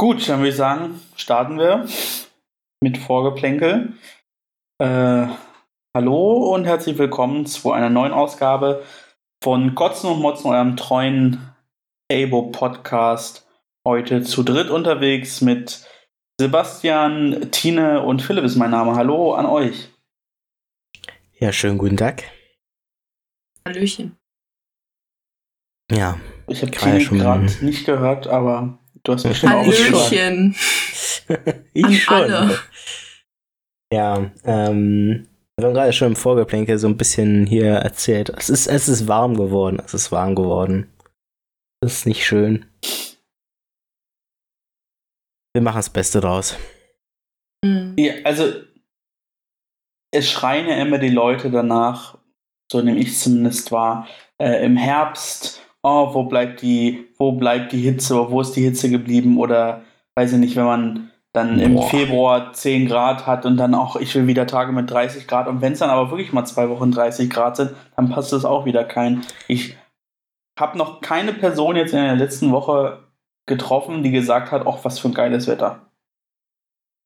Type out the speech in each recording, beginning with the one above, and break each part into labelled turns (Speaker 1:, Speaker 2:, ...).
Speaker 1: Gut, dann würde ich sagen, starten wir mit Vorgeplänkel. Äh, hallo und herzlich willkommen zu einer neuen Ausgabe von Kotzen und Motzen, eurem treuen Abo-Podcast. Heute zu dritt unterwegs mit Sebastian, Tine und Philipp ist mein Name. Hallo an euch.
Speaker 2: Ja, schönen guten Tag.
Speaker 3: Hallöchen.
Speaker 2: Ja.
Speaker 1: Ich habe Tine gerade nicht gehört, aber Du hast bestimmt
Speaker 3: Hallöchen.
Speaker 2: ich An schon. Alle. Ja, ähm, wir haben gerade schon im Vorgeplänkel so ein bisschen hier erzählt. Es ist, es ist warm geworden. Es ist warm geworden. Das ist nicht schön. Wir machen das Beste draus.
Speaker 1: Mhm. Ja, also, es schreien ja immer die Leute danach, so nehme ich zumindest wahr, äh, im Herbst oh, wo bleibt die, wo bleibt die Hitze, wo ist die Hitze geblieben oder weiß ich nicht, wenn man dann Boah. im Februar 10 Grad hat und dann auch, ich will wieder Tage mit 30 Grad und wenn es dann aber wirklich mal zwei Wochen 30 Grad sind, dann passt es auch wieder kein. Ich habe noch keine Person jetzt in der letzten Woche getroffen, die gesagt hat, ach, was für ein geiles Wetter.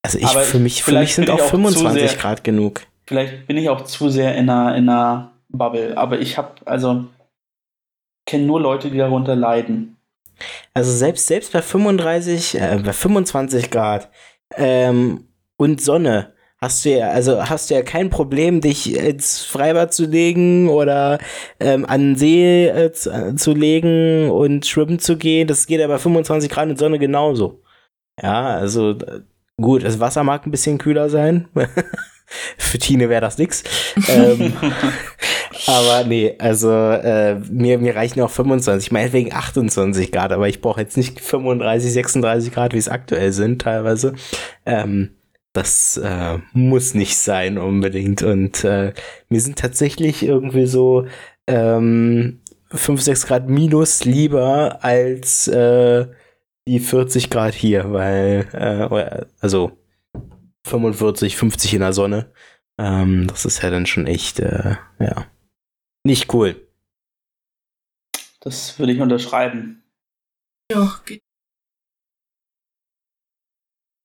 Speaker 2: Also ich, aber für mich, für mich sind auch 25 sehr, Grad genug.
Speaker 1: Vielleicht bin ich auch zu sehr in einer, in einer Bubble, aber ich habe, also kenne nur Leute, die darunter leiden.
Speaker 2: Also selbst, selbst bei 35, äh, bei 25 Grad ähm, und Sonne hast du ja, also hast du ja kein Problem, dich ins Freibad zu legen oder ähm, an See äh, zu, äh, zu, legen und schwimmen zu gehen. Das geht ja bei 25 Grad und Sonne genauso. Ja, also äh, gut, das Wasser mag ein bisschen kühler sein. Für Tine wäre das nix. ähm, aber nee, also äh, mir, mir reichen auch 25, meinetwegen 28 Grad, aber ich brauche jetzt nicht 35, 36 Grad, wie es aktuell sind teilweise. Ähm, das äh, muss nicht sein unbedingt. Und äh, mir sind tatsächlich irgendwie so ähm, 5, 6 Grad minus lieber als äh, die 40 Grad hier, weil, äh, also 45, 50 in der Sonne. Ähm, das ist ja dann schon echt, äh, ja, nicht cool.
Speaker 1: Das würde ich unterschreiben.
Speaker 3: Ja, geht.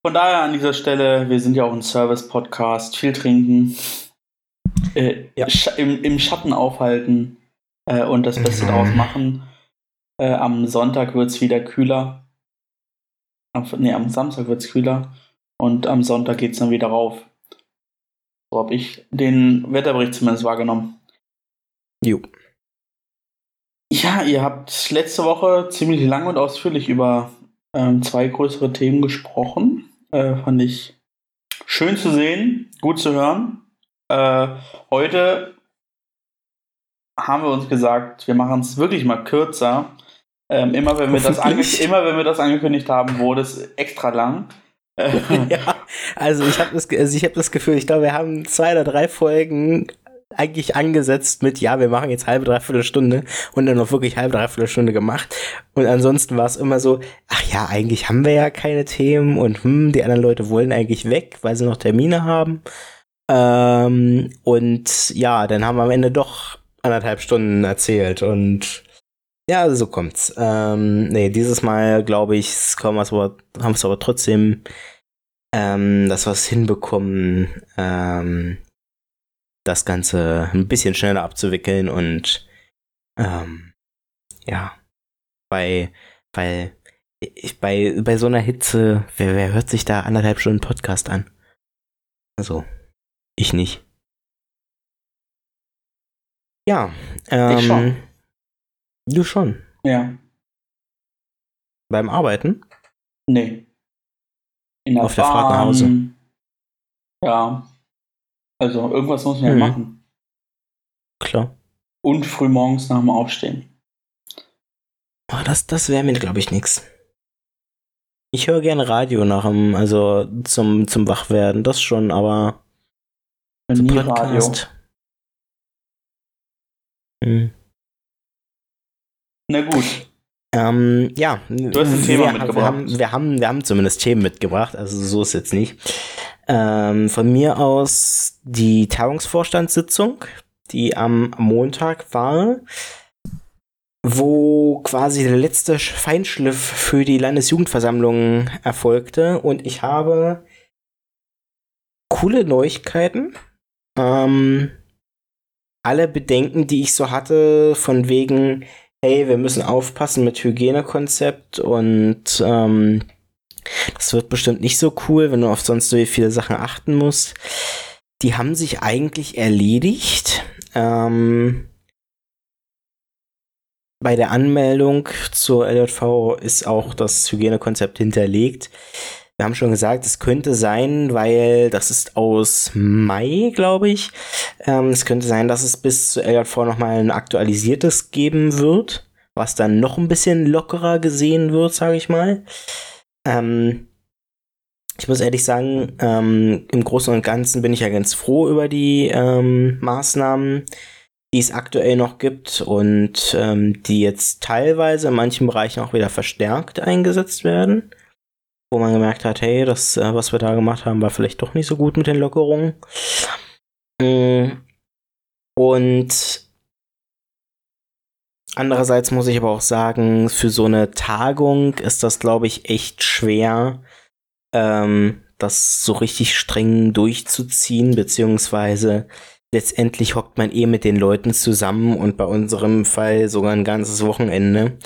Speaker 1: Von daher an dieser Stelle, wir sind ja auch ein Service-Podcast, viel trinken, äh, ja. im, im, Schatten aufhalten äh, und das Beste mhm. draus machen. Äh, am Sonntag wird es wieder kühler. Am, nee, am Samstag wird es kühler und am Sonntag geht es dann wieder rauf. So habe ich den Wetterbericht zumindest wahrgenommen.
Speaker 2: Jo.
Speaker 1: Ja, ihr habt letzte Woche ziemlich lang und ausführlich über ähm, zwei größere Themen gesprochen. Äh, fand ich schön zu sehen, gut zu hören. Äh, heute haben wir uns gesagt, wir machen es wirklich mal kürzer. Ähm, immer, wenn wir das immer wenn wir das angekündigt haben, wurde es extra lang.
Speaker 2: ja, also ich habe das, also hab das Gefühl, ich glaube, wir haben zwei oder drei Folgen eigentlich angesetzt mit, ja, wir machen jetzt halbe, dreiviertel Stunde und dann noch wirklich halbe, dreiviertel Stunde gemacht. Und ansonsten war es immer so, ach ja, eigentlich haben wir ja keine Themen und hm, die anderen Leute wollen eigentlich weg, weil sie noch Termine haben. Ähm, und ja, dann haben wir am Ende doch anderthalb Stunden erzählt und ja, so kommt's. Ähm, nee, dieses Mal glaube ich, haben wir es aber, trotzdem, ähm, dass wir es hinbekommen, ähm, das Ganze ein bisschen schneller abzuwickeln und ähm, ja, bei, weil ich, bei, bei so einer Hitze, wer, wer hört sich da anderthalb Stunden Podcast an? Also, ich nicht. Ja, ähm, ich schon. Du schon.
Speaker 1: Ja.
Speaker 2: Beim Arbeiten?
Speaker 1: Nee.
Speaker 2: In der Auf Bahn. der Fahrt nach Hause.
Speaker 1: Ja. Also irgendwas muss man ja mhm. machen.
Speaker 2: Klar.
Speaker 1: Und früh morgens nach dem Aufstehen.
Speaker 2: Oh, das das wäre mir, glaube ich, nichts. Ich höre gerne Radio nach dem, also zum, zum Wachwerden, das schon, aber.
Speaker 1: Nie Podcast. Radio.
Speaker 2: Hm.
Speaker 1: Na gut.
Speaker 2: Ähm, ja,
Speaker 1: du hast ein Thema
Speaker 2: wir,
Speaker 1: mitgebracht.
Speaker 2: Wir haben, wir, haben, wir haben zumindest Themen mitgebracht, also so ist jetzt nicht. Ähm, von mir aus die Tagungsvorstandssitzung, die am Montag war, wo quasi der letzte Feinschliff für die Landesjugendversammlung erfolgte. Und ich habe coole Neuigkeiten. Ähm, alle Bedenken, die ich so hatte, von wegen, hey, wir müssen aufpassen mit Hygienekonzept und ähm, das wird bestimmt nicht so cool, wenn du auf sonst so viele Sachen achten musst. Die haben sich eigentlich erledigt. Ähm, bei der Anmeldung zur LJV ist auch das Hygienekonzept hinterlegt. Wir haben schon gesagt, es könnte sein, weil das ist aus Mai, glaube ich. Ähm, es könnte sein, dass es bis zur LJV nochmal ein aktualisiertes geben wird, was dann noch ein bisschen lockerer gesehen wird, sage ich mal. Ähm, ich muss ehrlich sagen, ähm, im Großen und Ganzen bin ich ja ganz froh über die ähm, Maßnahmen, die es aktuell noch gibt und ähm, die jetzt teilweise in manchen Bereichen auch wieder verstärkt eingesetzt werden wo man gemerkt hat, hey, das, äh, was wir da gemacht haben, war vielleicht doch nicht so gut mit den Lockerungen. Mm. Und andererseits muss ich aber auch sagen, für so eine Tagung ist das, glaube ich, echt schwer, ähm, das so richtig streng durchzuziehen, beziehungsweise letztendlich hockt man eh mit den Leuten zusammen und bei unserem Fall sogar ein ganzes Wochenende.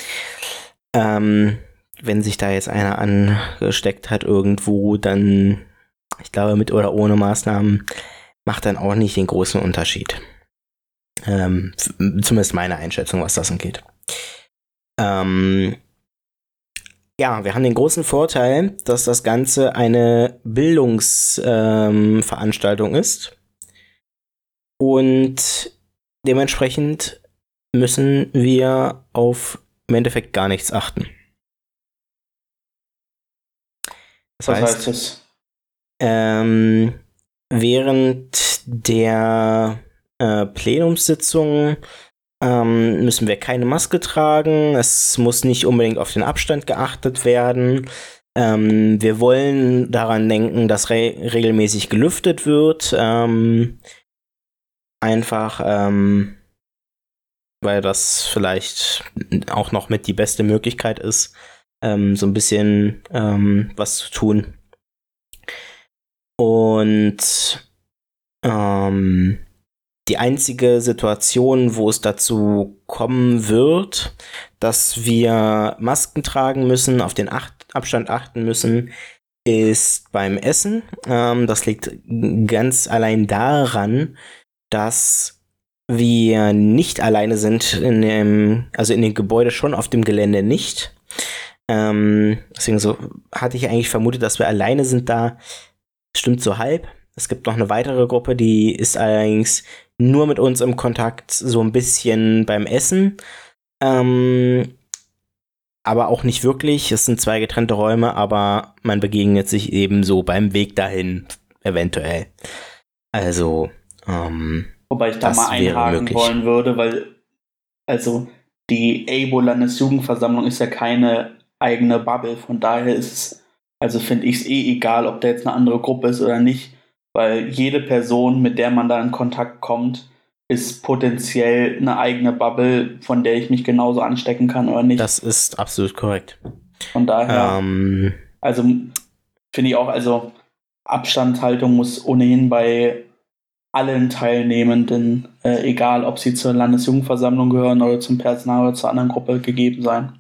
Speaker 2: Ähm, wenn sich da jetzt einer angesteckt hat irgendwo, dann, ich glaube, mit oder ohne Maßnahmen macht dann auch nicht den großen Unterschied. Ähm, zumindest meine Einschätzung, was das angeht. Ähm, ja, wir haben den großen Vorteil, dass das Ganze eine Bildungsveranstaltung ähm, ist. Und dementsprechend müssen wir auf im Endeffekt gar nichts achten. Das Was heißt, heißt das? Ähm, während der äh, Plenumssitzung ähm, müssen wir keine Maske tragen. Es muss nicht unbedingt auf den Abstand geachtet werden. Ähm, wir wollen daran denken, dass re regelmäßig gelüftet wird. Ähm, einfach, ähm, weil das vielleicht auch noch mit die beste Möglichkeit ist, ähm, so ein bisschen ähm, was zu tun. Und ähm, die einzige Situation, wo es dazu kommen wird, dass wir Masken tragen müssen, auf den Acht Abstand achten müssen, ist beim Essen. Ähm, das liegt ganz allein daran, dass wir nicht alleine sind in dem, also in dem Gebäude schon, auf dem Gelände nicht. Ähm, deswegen so hatte ich eigentlich vermutet, dass wir alleine sind da. Stimmt so halb. Es gibt noch eine weitere Gruppe, die ist allerdings nur mit uns im Kontakt, so ein bisschen beim Essen. Ähm, aber auch nicht wirklich. Es sind zwei getrennte Räume, aber man begegnet sich eben so beim Weg dahin, eventuell. Also, ähm,
Speaker 1: Wobei ich da mal einhaken wollen würde, weil, also, die ABO-Landesjugendversammlung ist ja keine eigene Bubble. Von daher ist es, also finde ich es eh egal, ob da jetzt eine andere Gruppe ist oder nicht, weil jede Person, mit der man da in Kontakt kommt, ist potenziell eine eigene Bubble, von der ich mich genauso anstecken kann oder nicht.
Speaker 2: Das ist absolut korrekt.
Speaker 1: Von daher, ähm, also finde ich auch, also Abstandhaltung muss ohnehin bei allen Teilnehmenden, äh, egal ob sie zur Landesjugendversammlung gehören oder zum Personal oder zur anderen Gruppe, gegeben sein.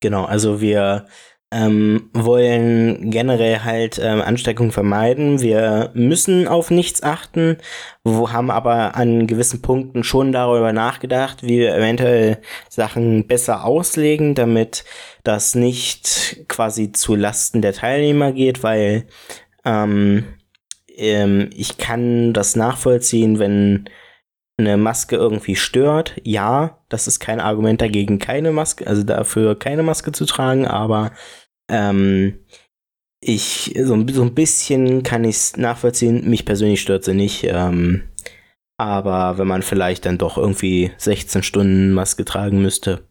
Speaker 2: Genau, also wir ähm, wollen generell halt ähm, Ansteckung vermeiden. Wir müssen auf nichts achten, wo haben aber an gewissen Punkten schon darüber nachgedacht, wie wir eventuell Sachen besser auslegen, damit das nicht quasi zu Lasten der Teilnehmer geht, weil ähm, ähm, ich kann das nachvollziehen, wenn eine Maske irgendwie stört, ja, das ist kein Argument dagegen, keine Maske, also dafür keine Maske zu tragen, aber ähm, ich, so, so ein bisschen kann ich es nachvollziehen, mich persönlich stört sie nicht, ähm, aber wenn man vielleicht dann doch irgendwie 16 Stunden Maske tragen müsste,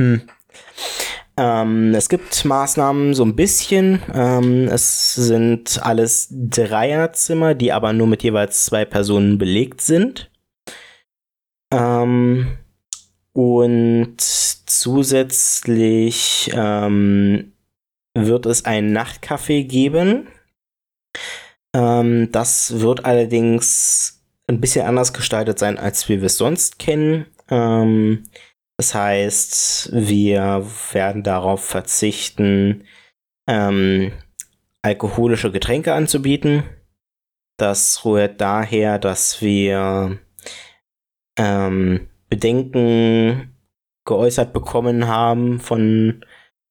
Speaker 2: hm. Ähm, es gibt Maßnahmen so ein bisschen. Ähm, es sind alles Dreierzimmer, die aber nur mit jeweils zwei Personen belegt sind. Ähm, und zusätzlich ähm, wird es ein Nachtcafé geben. Ähm, das wird allerdings ein bisschen anders gestaltet sein, als wir es sonst kennen. Ähm, das heißt, wir werden darauf verzichten, ähm, alkoholische Getränke anzubieten. Das rührt daher, dass wir ähm, Bedenken geäußert bekommen haben von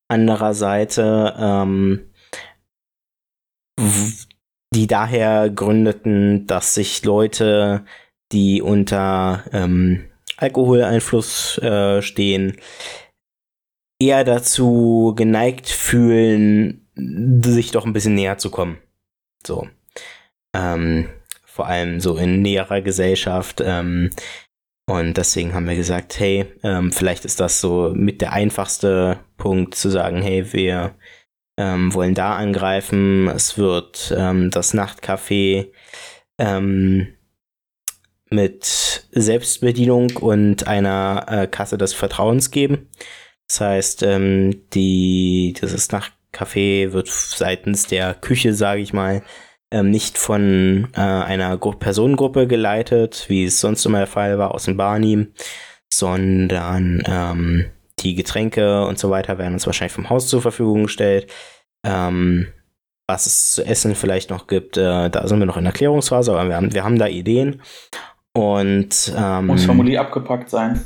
Speaker 2: anderer Seite, ähm, die daher gründeten, dass sich Leute, die unter ähm, Alkoholeinfluss äh, stehen, eher dazu geneigt fühlen, sich doch ein bisschen näher zu kommen. So. Ähm, vor allem so in näherer Gesellschaft. Ähm, und deswegen haben wir gesagt, hey, ähm, vielleicht ist das so mit der einfachste Punkt zu sagen, hey, wir ähm, wollen da angreifen. Es wird ähm, das Nachtcafé ähm, mit Selbstbedienung und einer äh, Kasse des Vertrauens geben. Das heißt, ähm, die, dieses Nachtcafé wird seitens der Küche, sage ich mal, ähm, nicht von äh, einer Gru Personengruppe geleitet, wie es sonst immer der Fall war aus dem Barney, sondern ähm, die Getränke und so weiter werden uns wahrscheinlich vom Haus zur Verfügung gestellt. Ähm, was es zu essen vielleicht noch gibt, äh, da sind wir noch in der Klärungsphase, aber wir haben, wir haben da Ideen. Und ähm,
Speaker 1: muss vermutlich abgepackt sein.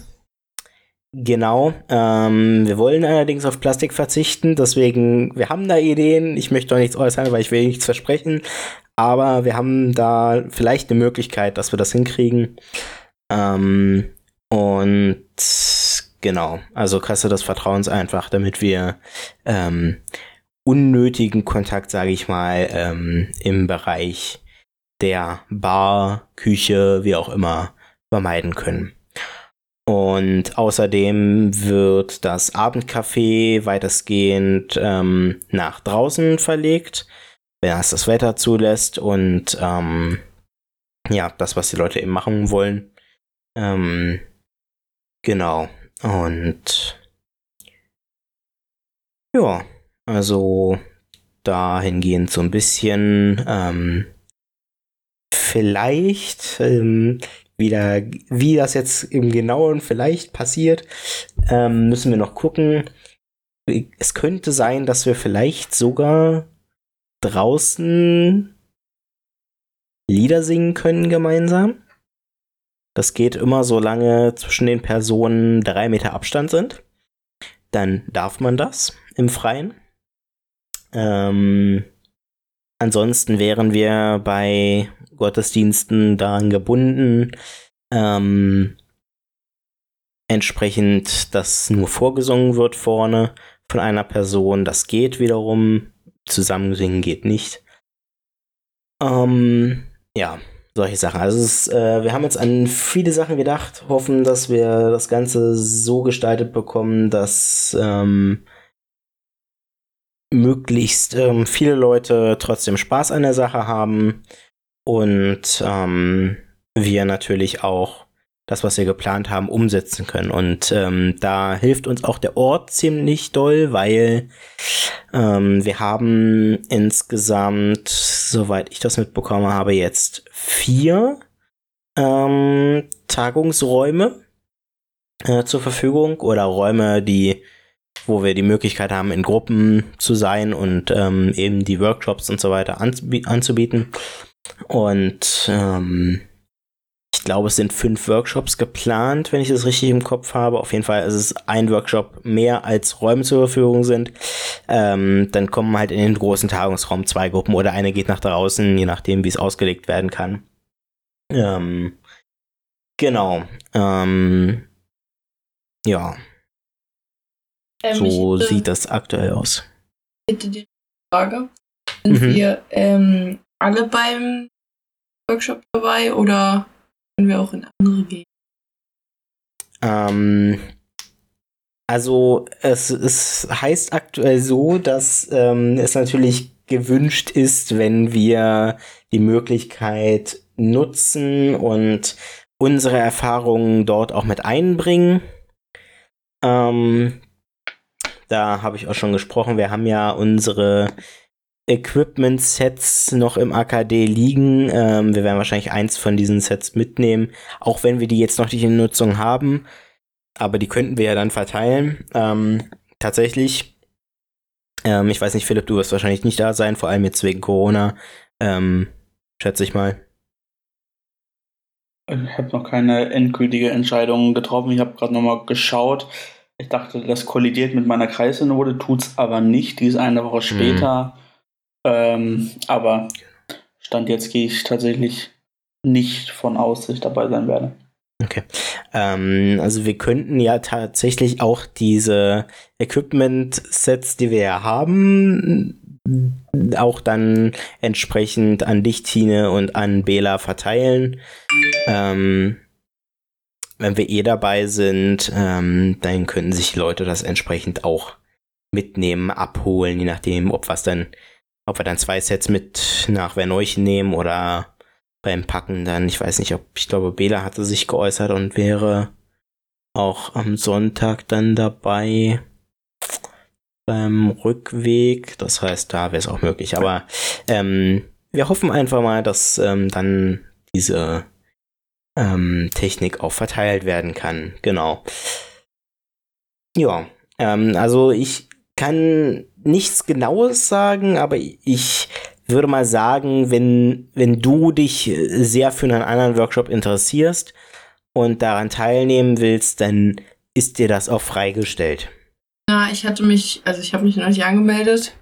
Speaker 2: Genau. Ähm, wir wollen allerdings auf Plastik verzichten, deswegen, wir haben da Ideen. Ich möchte doch nichts äußern, weil ich will nichts versprechen. Aber wir haben da vielleicht eine Möglichkeit, dass wir das hinkriegen. Ähm, und genau, also Kasse des Vertrauens einfach, damit wir ähm, unnötigen Kontakt, sage ich mal, ähm, im Bereich der Bar, Küche, wie auch immer, vermeiden können. Und außerdem wird das Abendcafé weitestgehend ähm, nach draußen verlegt, wenn es das Wetter zulässt und ähm, ja, das, was die Leute eben machen wollen. Ähm, genau. Und ja, also dahingehend so ein bisschen ähm, vielleicht ähm, wieder, wie das jetzt im Genauen vielleicht passiert, ähm, müssen wir noch gucken. Es könnte sein, dass wir vielleicht sogar draußen Lieder singen können gemeinsam. Das geht immer so lange zwischen den Personen drei Meter Abstand sind. Dann darf man das im Freien. Ähm, ansonsten wären wir bei Gottesdiensten daran gebunden, ähm, entsprechend, dass nur vorgesungen wird vorne von einer Person. Das geht wiederum. Zusammensingen geht nicht. Ähm, ja, solche Sachen. Also ist, äh, wir haben jetzt an viele Sachen gedacht, hoffen, dass wir das Ganze so gestaltet bekommen, dass ähm, möglichst ähm, viele Leute trotzdem Spaß an der Sache haben und ähm, wir natürlich auch das, was wir geplant haben, umsetzen können. Und ähm, da hilft uns auch der Ort ziemlich doll, weil ähm, wir haben insgesamt, soweit ich das mitbekommen habe, jetzt vier ähm, Tagungsräume äh, zur Verfügung oder Räume, die wo wir die Möglichkeit haben, in Gruppen zu sein und ähm, eben die Workshops und so weiter anzubieten. Und ähm, ich glaube, es sind fünf Workshops geplant, wenn ich das richtig im Kopf habe. Auf jeden Fall ist es ein Workshop mehr als Räume zur Verfügung sind. Ähm, dann kommen halt in den großen Tagungsraum zwei Gruppen oder eine geht nach draußen, je nachdem, wie es ausgelegt werden kann. Ähm, genau. Ähm, ja.
Speaker 3: Ähm,
Speaker 2: so
Speaker 3: ich,
Speaker 2: sieht das aktuell aus.
Speaker 3: Ich hätte die Frage. Sind
Speaker 2: Mhm.
Speaker 3: wir ähm, alle beim Workshop dabei oder können wir auch in andere gehen?
Speaker 2: Ähm, also es, es heißt aktuell so, dass ähm, es natürlich gewünscht ist, wenn wir die Möglichkeit nutzen und unsere Erfahrungen dort auch mit einbringen. Ähm, da habe ich auch schon gesprochen. Wir haben ja unsere Equipment-Sets noch im AKD liegen. Ähm, wir werden wahrscheinlich eins von diesen Sets mitnehmen, auch wenn wir die jetzt noch nicht in Nutzung haben. Aber die könnten wir ja dann verteilen. Ähm, tatsächlich, ähm, ich weiß nicht, Philipp, du wirst wahrscheinlich nicht da sein, vor allem jetzt wegen Corona. Ähm, schätze ich mal.
Speaker 1: Ich habe noch keine endgültige Entscheidung getroffen. Ich habe gerade nochmal geschaut. Ich dachte, das kollidiert mit meiner Kreissynode, tut's aber nicht. Die ist eine Woche später. Mhm. Ähm, aber Stand jetzt gehe ich tatsächlich nicht von aus, dass ich dabei sein werde.
Speaker 2: Okay. Ähm, also wir könnten ja tatsächlich auch diese Equipment-Sets, die wir ja haben, auch dann entsprechend an dich, Tine, und an Bela verteilen. Ähm, wenn wir eh dabei sind, ähm, dann könnten sich Leute das entsprechend auch mitnehmen, abholen, je nachdem, ob was dann ob wir dann zwei Sets mit nach Verneuchen nehmen oder beim Packen dann, ich weiß nicht, ob, ich glaube, Bela hatte sich geäußert und wäre auch am Sonntag dann dabei beim Rückweg. Das heißt, da wäre es auch möglich. Aber ähm, wir hoffen einfach mal, dass ähm, dann diese ähm, Technik auch verteilt werden kann. Genau. Ja, ähm, also ich kann nichts Genaues sagen, aber ich würde mal sagen, wenn, wenn du dich sehr für einen anderen Workshop interessierst und daran teilnehmen willst, dann ist dir das auch freigestellt.
Speaker 3: Ja, ich hatte mich, also ich habe mich noch nicht angemeldet,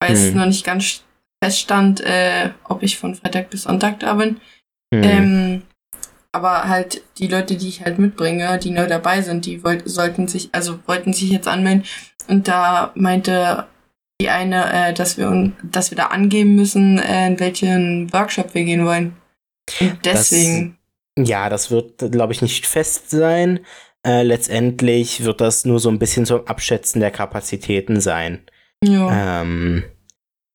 Speaker 3: weil hm. es noch nicht ganz feststand, äh, ob ich von Freitag bis Sonntag da bin. Hm. Ähm, aber halt die Leute, die ich halt mitbringe, die neu dabei sind, die wollt, sollten sich, also wollten sich jetzt anmelden. Und da meinte die eine, äh, dass wir dass wir da angeben müssen, äh, in welchen Workshop wir gehen wollen. Und deswegen.
Speaker 2: Das, ja, das wird, glaube ich, nicht fest sein. Äh, letztendlich wird das nur so ein bisschen zum Abschätzen der Kapazitäten sein. Ja. Ähm,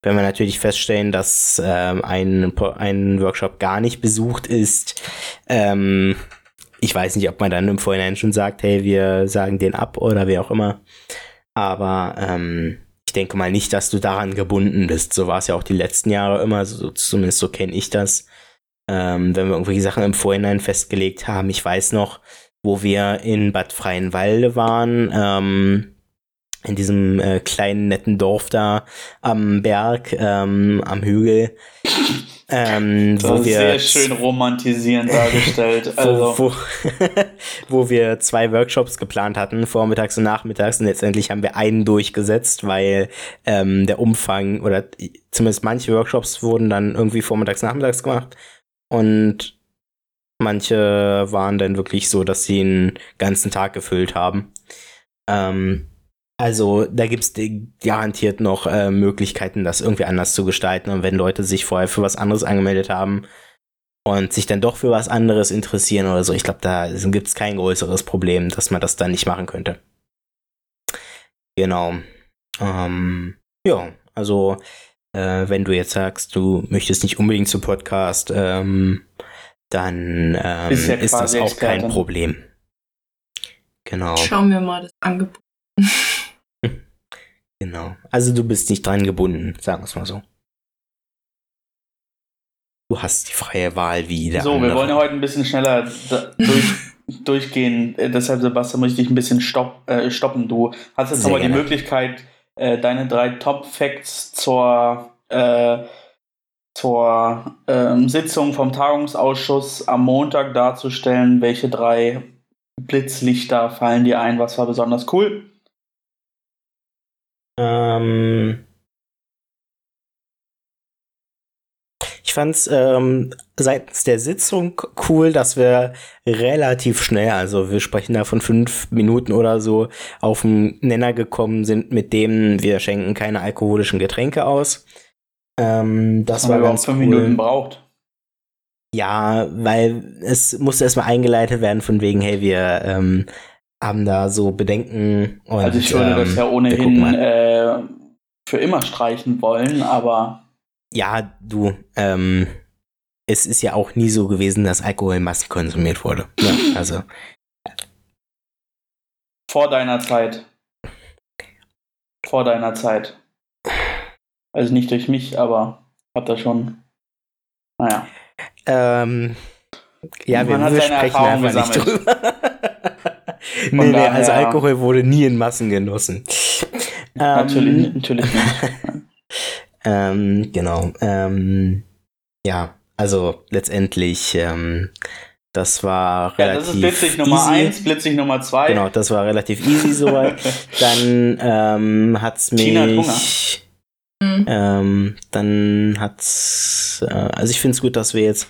Speaker 2: wenn wir natürlich feststellen, dass ähm, ein, ein Workshop gar nicht besucht ist, ähm, ich weiß nicht, ob man dann im Vorhinein schon sagt, hey, wir sagen den ab oder wie auch immer. Aber ähm, ich denke mal nicht, dass du daran gebunden bist. So war es ja auch die letzten Jahre immer, so, zumindest so kenne ich das. Ähm, wenn wir irgendwelche Sachen im Vorhinein festgelegt haben. Ich weiß noch, wo wir in Bad Freienwalde waren, ähm, in diesem äh, kleinen netten Dorf da am Berg, ähm, am Hügel. Ähm,
Speaker 1: das wo wir sehr schön romantisierend dargestellt. Also.
Speaker 2: Wo, wo, wo, wir zwei Workshops geplant hatten, vormittags und nachmittags, und letztendlich haben wir einen durchgesetzt, weil ähm, der Umfang oder zumindest manche Workshops wurden dann irgendwie vormittags, nachmittags gemacht und manche waren dann wirklich so, dass sie einen ganzen Tag gefüllt haben. Ähm, also da gibt es garantiert noch äh, Möglichkeiten, das irgendwie anders zu gestalten. Und wenn Leute sich vorher für was anderes angemeldet haben und sich dann doch für was anderes interessieren oder so, ich glaube, da gibt es kein größeres Problem, dass man das dann nicht machen könnte. Genau. Ähm, ja, also äh, wenn du jetzt sagst, du möchtest nicht unbedingt zum Podcast, ähm, dann ähm, ist, ja ist das auch Expertin. kein Problem. Genau.
Speaker 3: Schauen wir mal das Angebot.
Speaker 2: Genau. Also du bist nicht dran gebunden, sagen wir es mal so. Du hast die freie Wahl wie der
Speaker 1: So,
Speaker 2: andere.
Speaker 1: wir wollen ja heute ein bisschen schneller durch, durchgehen. Äh, deshalb, Sebastian, muss ich dich ein bisschen stopp, äh, stoppen. Du hast jetzt nochmal die Möglichkeit, äh, deine drei Top-Facts zur, äh, zur ähm, Sitzung vom Tagungsausschuss am Montag darzustellen. Welche drei Blitzlichter fallen dir ein? Was war besonders cool?
Speaker 2: Ähm, ich fand es ähm, seitens der Sitzung cool, dass wir relativ schnell, also wir sprechen da von fünf Minuten oder so, auf den Nenner gekommen sind, mit dem wir schenken keine alkoholischen Getränke aus. Ähm, das war ganz fünf cool. Minuten
Speaker 1: braucht.
Speaker 2: Ja, weil es musste erstmal eingeleitet werden von wegen, hey, wir ähm, haben da so Bedenken.
Speaker 1: Und, also ich würde ähm, das ja ohnehin äh, für immer streichen wollen, aber.
Speaker 2: Ja, du, ähm, es ist ja auch nie so gewesen, dass Alkohol in Massen konsumiert wurde. Ja, also.
Speaker 1: Vor deiner Zeit. Vor deiner Zeit. Also nicht durch mich, aber hat er schon. Naja.
Speaker 2: Ähm, ja, wir, wir sprechen einfach nicht
Speaker 1: gesammelt.
Speaker 2: drüber. Nee, nee,
Speaker 1: daher-
Speaker 2: also Alkohol wurde nie in Massen genossen.
Speaker 1: Natürlich,
Speaker 2: Ähm,
Speaker 1: natürlich nicht.
Speaker 2: Ähm, genau. Ähm, ja, also letztendlich, ähm, das war
Speaker 1: Ja,
Speaker 2: relativ
Speaker 1: das ist Blitzig Nummer
Speaker 2: easy.
Speaker 1: 1, Blitzig Nummer 2.
Speaker 2: Genau, das war relativ easy soweit. Dann ähm, hat's mich.
Speaker 1: Tina hat Hunger.
Speaker 3: Hm.
Speaker 2: Ähm, dann hat's, äh, also ich finde es gut, dass wir jetzt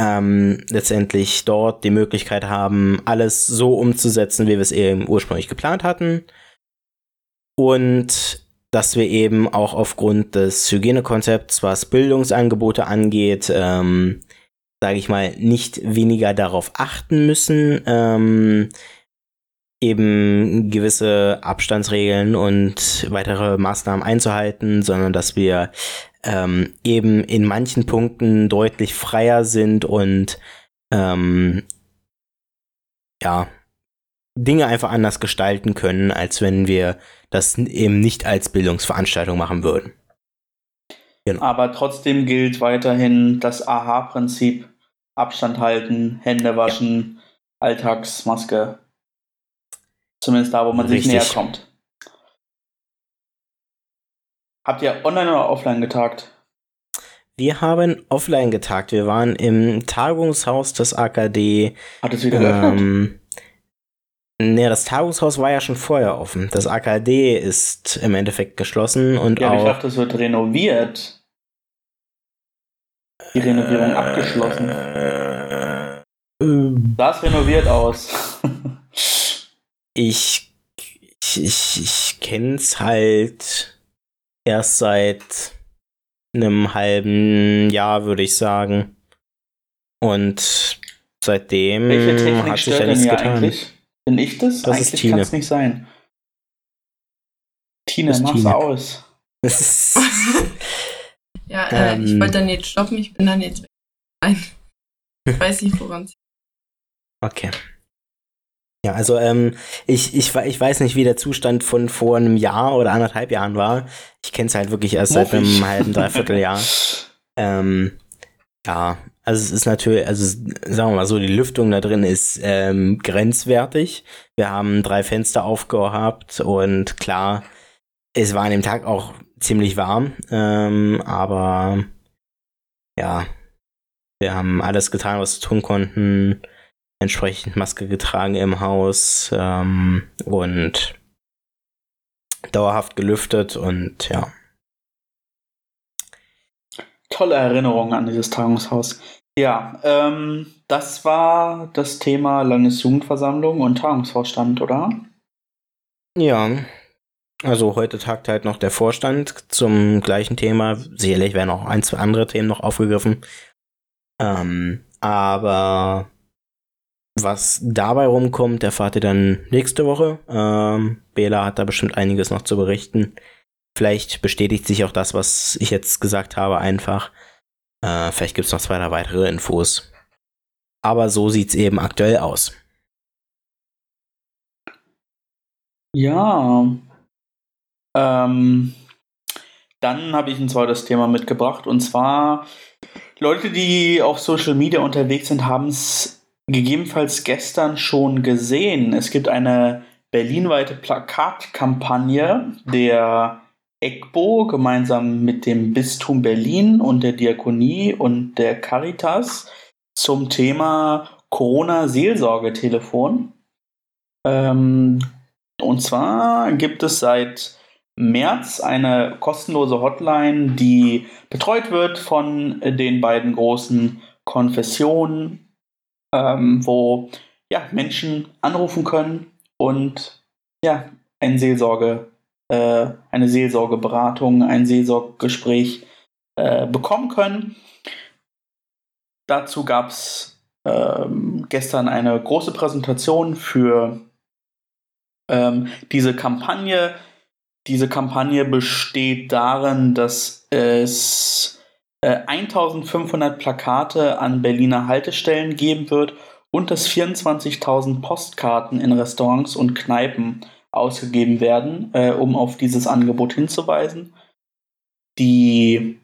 Speaker 2: ähm, letztendlich dort die Möglichkeit haben, alles so umzusetzen, wie wir es eben ursprünglich geplant hatten. Und dass wir eben auch aufgrund des Hygienekonzepts, was Bildungsangebote angeht, ähm, sage ich mal, nicht weniger darauf achten müssen, ähm, eben gewisse Abstandsregeln und weitere Maßnahmen einzuhalten, sondern dass wir ähm, eben in manchen Punkten deutlich freier sind und ähm, ja, Dinge einfach anders gestalten können, als wenn wir das eben nicht als Bildungsveranstaltung machen würden.
Speaker 1: Aber trotzdem gilt weiterhin das AHA-Prinzip: Abstand halten, Hände waschen, Alltagsmaske. Zumindest da, wo man sich
Speaker 2: Richtig.
Speaker 1: näher kommt. Habt ihr online oder offline getagt?
Speaker 2: Wir haben offline getagt. Wir waren im Tagungshaus des AKD.
Speaker 1: Hat es wieder geöffnet?
Speaker 2: Ähm, ne, das Tagungshaus war ja schon vorher offen. Das AKD ist im Endeffekt geschlossen und
Speaker 1: ja, aber ich
Speaker 2: auch.
Speaker 1: dachte, es wird renoviert. Die Renovierung abgeschlossen.
Speaker 2: Äh,
Speaker 1: Sah es renoviert aus.
Speaker 2: ich ich, ich, ich kenn's halt erst seit einem halben Jahr, würde ich sagen. Und seitdem
Speaker 1: Welche Technik
Speaker 2: hat sich ja
Speaker 1: denn
Speaker 2: nichts getan.
Speaker 1: eigentlich? Bin ich das?
Speaker 2: Das ist
Speaker 1: eigentlich
Speaker 2: Tine.
Speaker 1: kann es nicht sein.
Speaker 2: Ist
Speaker 1: mach's
Speaker 2: Tine.
Speaker 1: aus.
Speaker 2: Das ist,
Speaker 3: ja, äh, ich
Speaker 2: Ähm.
Speaker 3: wollte dann jetzt stoppen, ich bin dann jetzt weg. Nein. Ich weiß nicht, woran es
Speaker 2: okay. Ja, also ähm, ich, ich, ich weiß nicht, wie der Zustand von vor einem Jahr oder anderthalb Jahren war. Ich kenne es halt wirklich erst seit
Speaker 1: Muffig.
Speaker 2: einem halben, dreiviertel Jahr. Ähm, ja, also es ist natürlich, also sagen wir mal so, die Lüftung da drin ist ähm, grenzwertig. Wir haben drei Fenster aufgehabt und klar, es war an dem Tag auch ziemlich warm, ähm, aber ja, wir haben alles getan, was wir tun konnten. Entsprechend Maske getragen im Haus ähm, und dauerhaft gelüftet und ja.
Speaker 1: Tolle Erinnerung an dieses Tagungshaus. Ja, ähm, das war das Thema Landesjugendversammlung und Tagungsvorstand, oder?
Speaker 2: Ja, also heute tagt halt noch der Vorstand zum gleichen Thema. Sicherlich werden auch ein, zwei andere Themen noch aufgegriffen. Ähm, aber was dabei rumkommt, erfahrt ihr dann nächste Woche. Ähm, Bela hat da bestimmt einiges noch zu berichten. Vielleicht bestätigt sich auch das, was ich jetzt gesagt habe, einfach. Äh, vielleicht gibt es noch zwei, drei weitere Infos. Aber so sieht's eben aktuell aus.
Speaker 1: Ja. Ähm, dann habe ich ein zweites Thema mitgebracht und zwar Leute, die auf Social Media unterwegs sind, haben es gegebenenfalls gestern schon gesehen. Es gibt eine berlinweite Plakatkampagne der EGBO gemeinsam mit dem Bistum Berlin und der Diakonie und der Caritas zum Thema Corona-Seelsorgetelefon. Ähm, und zwar gibt es seit März eine kostenlose Hotline, die betreut wird von den beiden großen Konfessionen, ähm, wo ja, Menschen anrufen können und ja, ein Seelsorge, äh, eine Seelsorgeberatung, ein Seelsorgegespräch äh, bekommen können. Dazu gab es ähm, gestern eine große Präsentation für ähm, diese Kampagne. Diese Kampagne besteht darin, dass es 1500 Plakate an Berliner Haltestellen geben wird und dass 24.000 Postkarten in Restaurants und Kneipen ausgegeben werden, äh, um auf dieses Angebot hinzuweisen. Die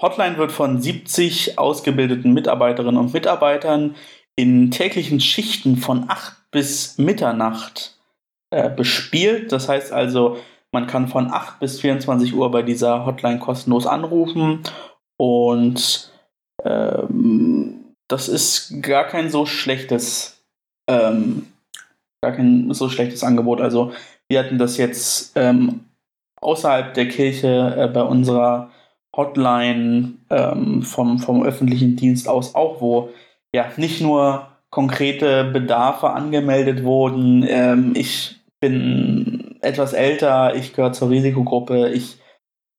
Speaker 1: Hotline wird von 70 ausgebildeten Mitarbeiterinnen und Mitarbeitern in täglichen Schichten von 8 bis Mitternacht äh, bespielt. Das heißt also, man kann von 8 bis 24 Uhr bei dieser Hotline kostenlos anrufen und ähm, das ist gar kein so schlechtes, ähm, gar kein so schlechtes Angebot. Also wir hatten das jetzt ähm, außerhalb der Kirche äh, bei unserer Hotline ähm, vom, vom öffentlichen Dienst aus auch, wo ja nicht nur konkrete Bedarfe angemeldet wurden. Ähm, ich bin etwas älter, ich gehöre zur Risikogruppe, ich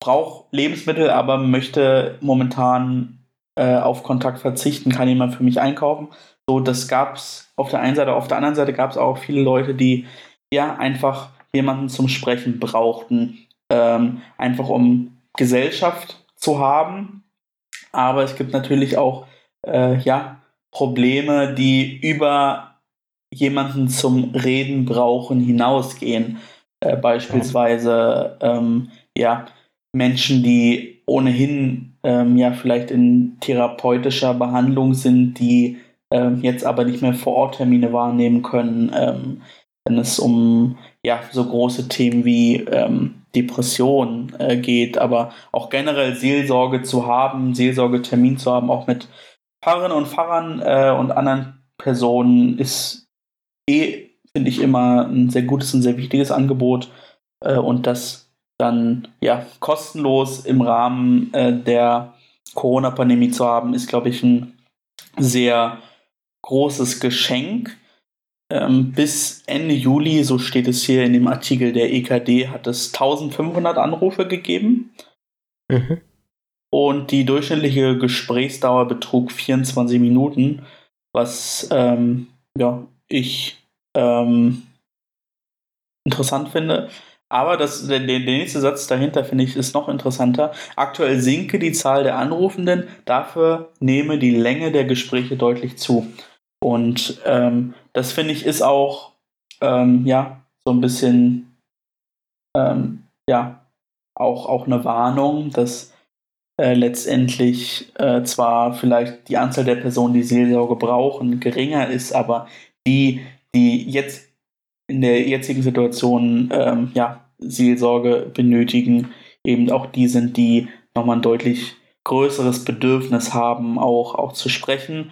Speaker 1: brauche Lebensmittel, aber möchte momentan äh, auf Kontakt verzichten, kann jemand für mich einkaufen. So, das gab es auf der einen Seite, auf der anderen Seite gab es auch viele Leute, die ja einfach jemanden zum Sprechen brauchten, ähm, einfach um Gesellschaft zu haben. Aber es gibt natürlich auch äh, ja, Probleme, die über jemanden zum Reden brauchen hinausgehen. Äh, beispielsweise ähm, ja, Menschen, die ohnehin ähm, ja vielleicht in therapeutischer Behandlung sind, die ähm, jetzt aber nicht mehr vor Ort Termine wahrnehmen können, ähm, wenn es um ja so große Themen wie ähm, Depression äh, geht, aber auch generell Seelsorge zu haben, Seelsorgetermin zu haben, auch mit Pfarrerinnen und Pfarrern äh, und anderen Personen ist eh, finde ich, immer ein sehr gutes und sehr wichtiges Angebot äh, und das dann ja kostenlos im Rahmen äh, der Corona-Pandemie zu haben, ist, glaube ich, ein sehr großes Geschenk. Ähm, bis Ende Juli, so steht es hier in dem Artikel der EKD, hat es 1500 Anrufe gegeben. Mhm. Und die durchschnittliche Gesprächsdauer betrug 24 Minuten, was ähm, ja, ich ähm, interessant finde. Aber das, der, der nächste Satz dahinter finde ich ist noch interessanter. Aktuell sinke die Zahl der Anrufenden, dafür nehme die Länge der Gespräche deutlich zu. Und ähm, das finde ich ist auch ähm, ja so ein bisschen ähm, ja auch, auch eine Warnung, dass äh, letztendlich äh, zwar vielleicht die Anzahl der Personen, die Seelsorge brauchen, geringer ist, aber die, die jetzt in der jetzigen Situation ähm, ja, Seelsorge benötigen, eben auch die sind, die nochmal ein deutlich größeres Bedürfnis haben, auch, auch zu sprechen.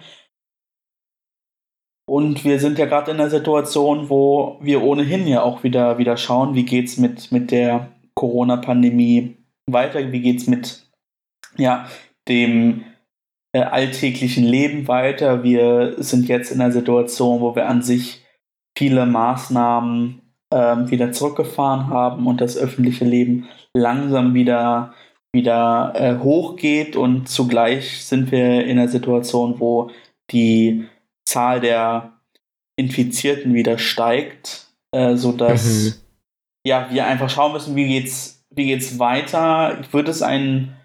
Speaker 1: Und wir sind ja gerade in einer Situation, wo wir ohnehin ja auch wieder, wieder schauen, wie geht es mit, mit der Corona-Pandemie weiter, wie geht es mit ja, dem äh, alltäglichen Leben weiter. Wir sind jetzt in einer Situation, wo wir an sich viele Maßnahmen ähm, wieder zurückgefahren haben und das öffentliche Leben langsam wieder, wieder äh, hochgeht und zugleich sind wir in einer Situation, wo die Zahl der Infizierten wieder steigt, äh, sodass mhm. ja, wir einfach schauen müssen, wie geht's, wie geht's weiter. Wird es einen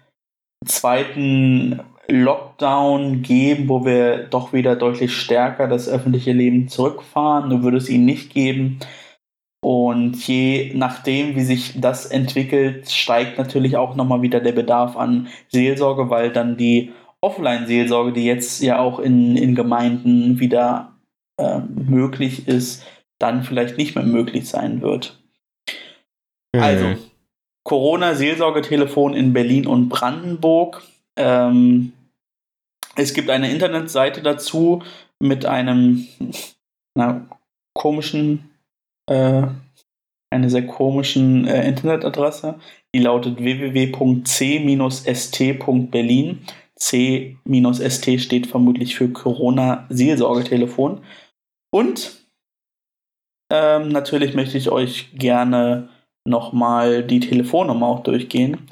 Speaker 1: zweiten Lockdown geben, wo wir doch wieder deutlich stärker das öffentliche Leben zurückfahren. Nur würde es ihn nicht geben. Und je nachdem, wie sich das entwickelt, steigt natürlich auch nochmal wieder der Bedarf an Seelsorge, weil dann die Offline-Seelsorge, die jetzt ja auch in, in Gemeinden wieder äh, möglich ist, dann vielleicht nicht mehr möglich sein wird. Mhm. Also, Corona-Seelsorgetelefon in Berlin und Brandenburg. Ähm, es gibt eine Internetseite dazu mit einem na, komischen, äh, eine sehr komischen äh, Internetadresse. Die lautet www.c-st.berlin. C-ST steht vermutlich für Corona-Seelsorgetelefon. Und ähm, natürlich möchte ich euch gerne nochmal die Telefonnummer auch durchgehen.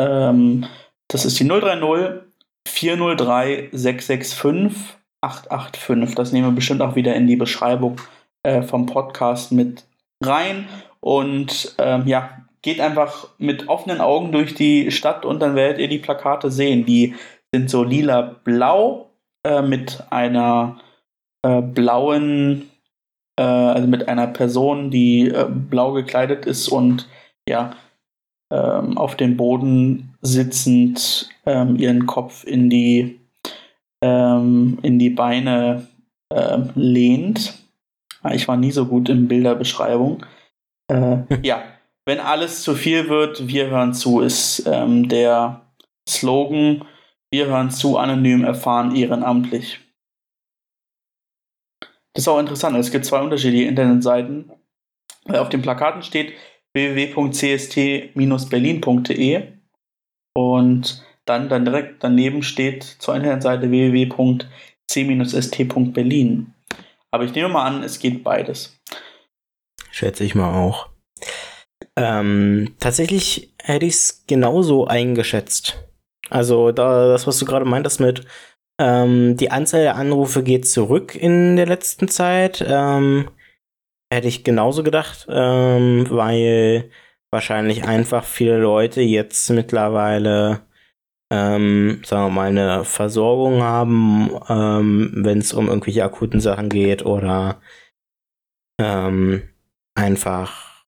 Speaker 1: Ähm, das ist die 030 403 665 885. Das nehmen wir bestimmt auch wieder in die Beschreibung äh, vom Podcast mit rein. Und ähm, ja, geht einfach mit offenen Augen durch die Stadt und dann werdet ihr die Plakate sehen. Die sind so lila-blau äh, mit einer äh, blauen, äh, also mit einer Person, die äh, blau gekleidet ist und ja, ähm, auf dem Boden sitzend ähm, ihren Kopf in die, ähm, in die Beine ähm, lehnt. Ich war nie so gut in Bilderbeschreibung. Äh, ja, wenn alles zu viel wird, wir hören zu, ist ähm, der Slogan. Wir hören zu, anonym, erfahren, ehrenamtlich. Das ist auch interessant. Es gibt zwei unterschiedliche Internetseiten. Auf den Plakaten steht www.cst-berlin.de und dann, dann direkt daneben steht zur Internetseite www.c-st.berlin. Aber ich nehme mal an, es geht beides.
Speaker 2: Schätze ich mal auch. Ähm, tatsächlich hätte ich es genauso eingeschätzt. Also da, das, was du gerade meintest mit ähm, die Anzahl der Anrufe geht zurück in der letzten Zeit, ähm, hätte ich genauso gedacht, ähm, weil wahrscheinlich einfach viele Leute jetzt mittlerweile ähm, sagen wir mal, eine Versorgung haben, ähm, wenn es um irgendwelche akuten Sachen geht oder ähm, einfach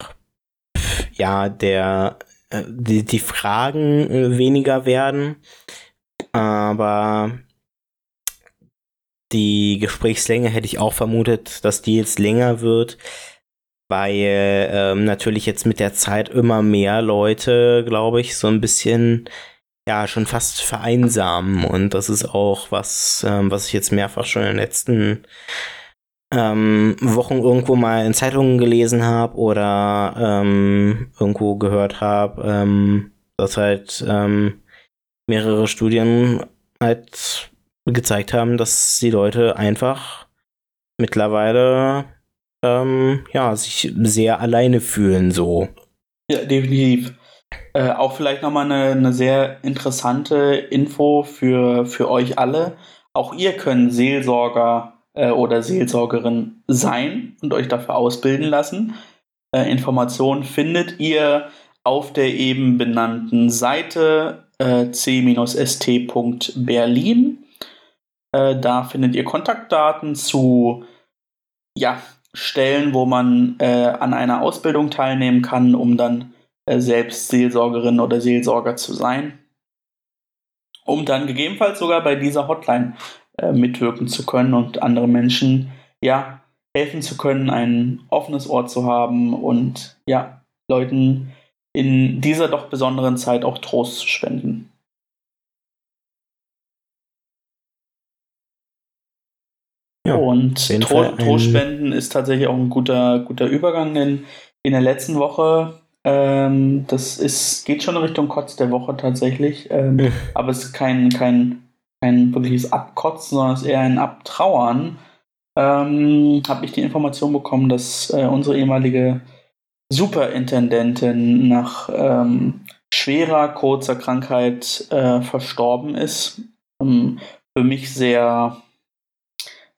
Speaker 2: ja, der, äh, die, die Fragen weniger werden, aber die Gesprächslänge hätte ich auch vermutet, dass die jetzt länger wird, weil ähm, natürlich jetzt mit der Zeit immer mehr Leute, glaube ich, so ein bisschen ja schon fast vereinsamen und das ist auch was, ähm, was ich jetzt mehrfach schon in den letzten ähm, Wochen irgendwo mal in Zeitungen gelesen habe oder ähm, irgendwo gehört habe, ähm, dass halt ähm, mehrere Studien halt gezeigt haben, dass die Leute einfach mittlerweile ähm, ja sich sehr alleine fühlen so.
Speaker 1: Ja, definitiv. Äh, auch vielleicht nochmal eine, eine sehr interessante Info für, für euch alle. Auch ihr könnt Seelsorger äh, oder Seelsorgerin sein und euch dafür ausbilden lassen. Äh, Informationen findet ihr auf der eben benannten Seite äh, c-st.berlin. Äh, da findet ihr Kontaktdaten zu ja, Stellen, wo man an einer Ausbildung teilnehmen kann, um dann selbst Seelsorgerin oder Seelsorger zu sein. Um dann gegebenenfalls sogar bei dieser Hotline äh, mitwirken zu können und andere Menschen ja helfen zu können, ein offenes Ohr zu haben und ja Leuten in dieser doch besonderen Zeit auch Trost zu spenden. Ja, und Tro Trostspenden ist tatsächlich auch ein guter, guter Übergang, denn in der letzten Woche, ähm, das ist, geht schon in Richtung Kotz der Woche tatsächlich, ähm, aber es ist kein, kein kein wirkliches Abkotzen, sondern es ist eher ein Abtrauern, ähm, habe ich die Information bekommen, dass äh, unsere ehemalige Superintendentin nach ähm, schwerer, kurzer Krankheit äh, verstorben ist. Ähm, für mich sehr,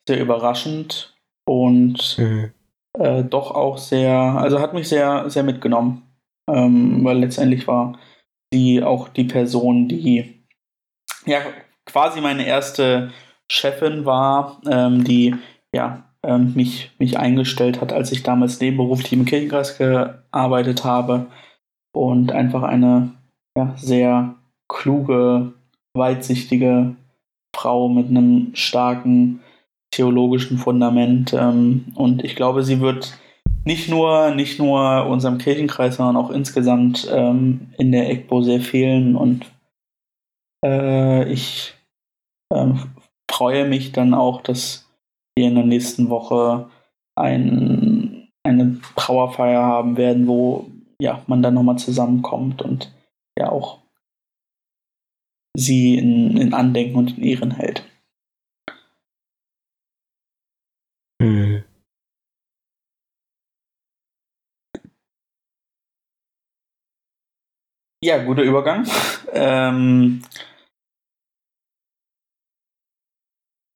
Speaker 1: sehr überraschend und mhm. äh, doch auch sehr, also hat mich sehr, sehr mitgenommen, ähm, weil letztendlich war sie auch die Person, die ja quasi meine erste Chefin war, ähm, die ja, ähm, mich, mich eingestellt hat, als ich damals nebenberuflich im Kirchenkreis gearbeitet habe und einfach eine ja, sehr kluge, weitsichtige Frau mit einem starken theologischen Fundament. Ähm, und ich glaube, sie wird nicht nur, nicht nur unserem Kirchenkreis, sondern auch insgesamt ähm, in der EGBO sehr fehlen. Und äh, ich ähm, freue mich dann auch, dass wir in der nächsten Woche ein, eine Trauerfeier haben werden, wo ja, man dann nochmal zusammenkommt und ja auch sie in, in Andenken und in Ehren hält. Ja, guter Übergang. ähm,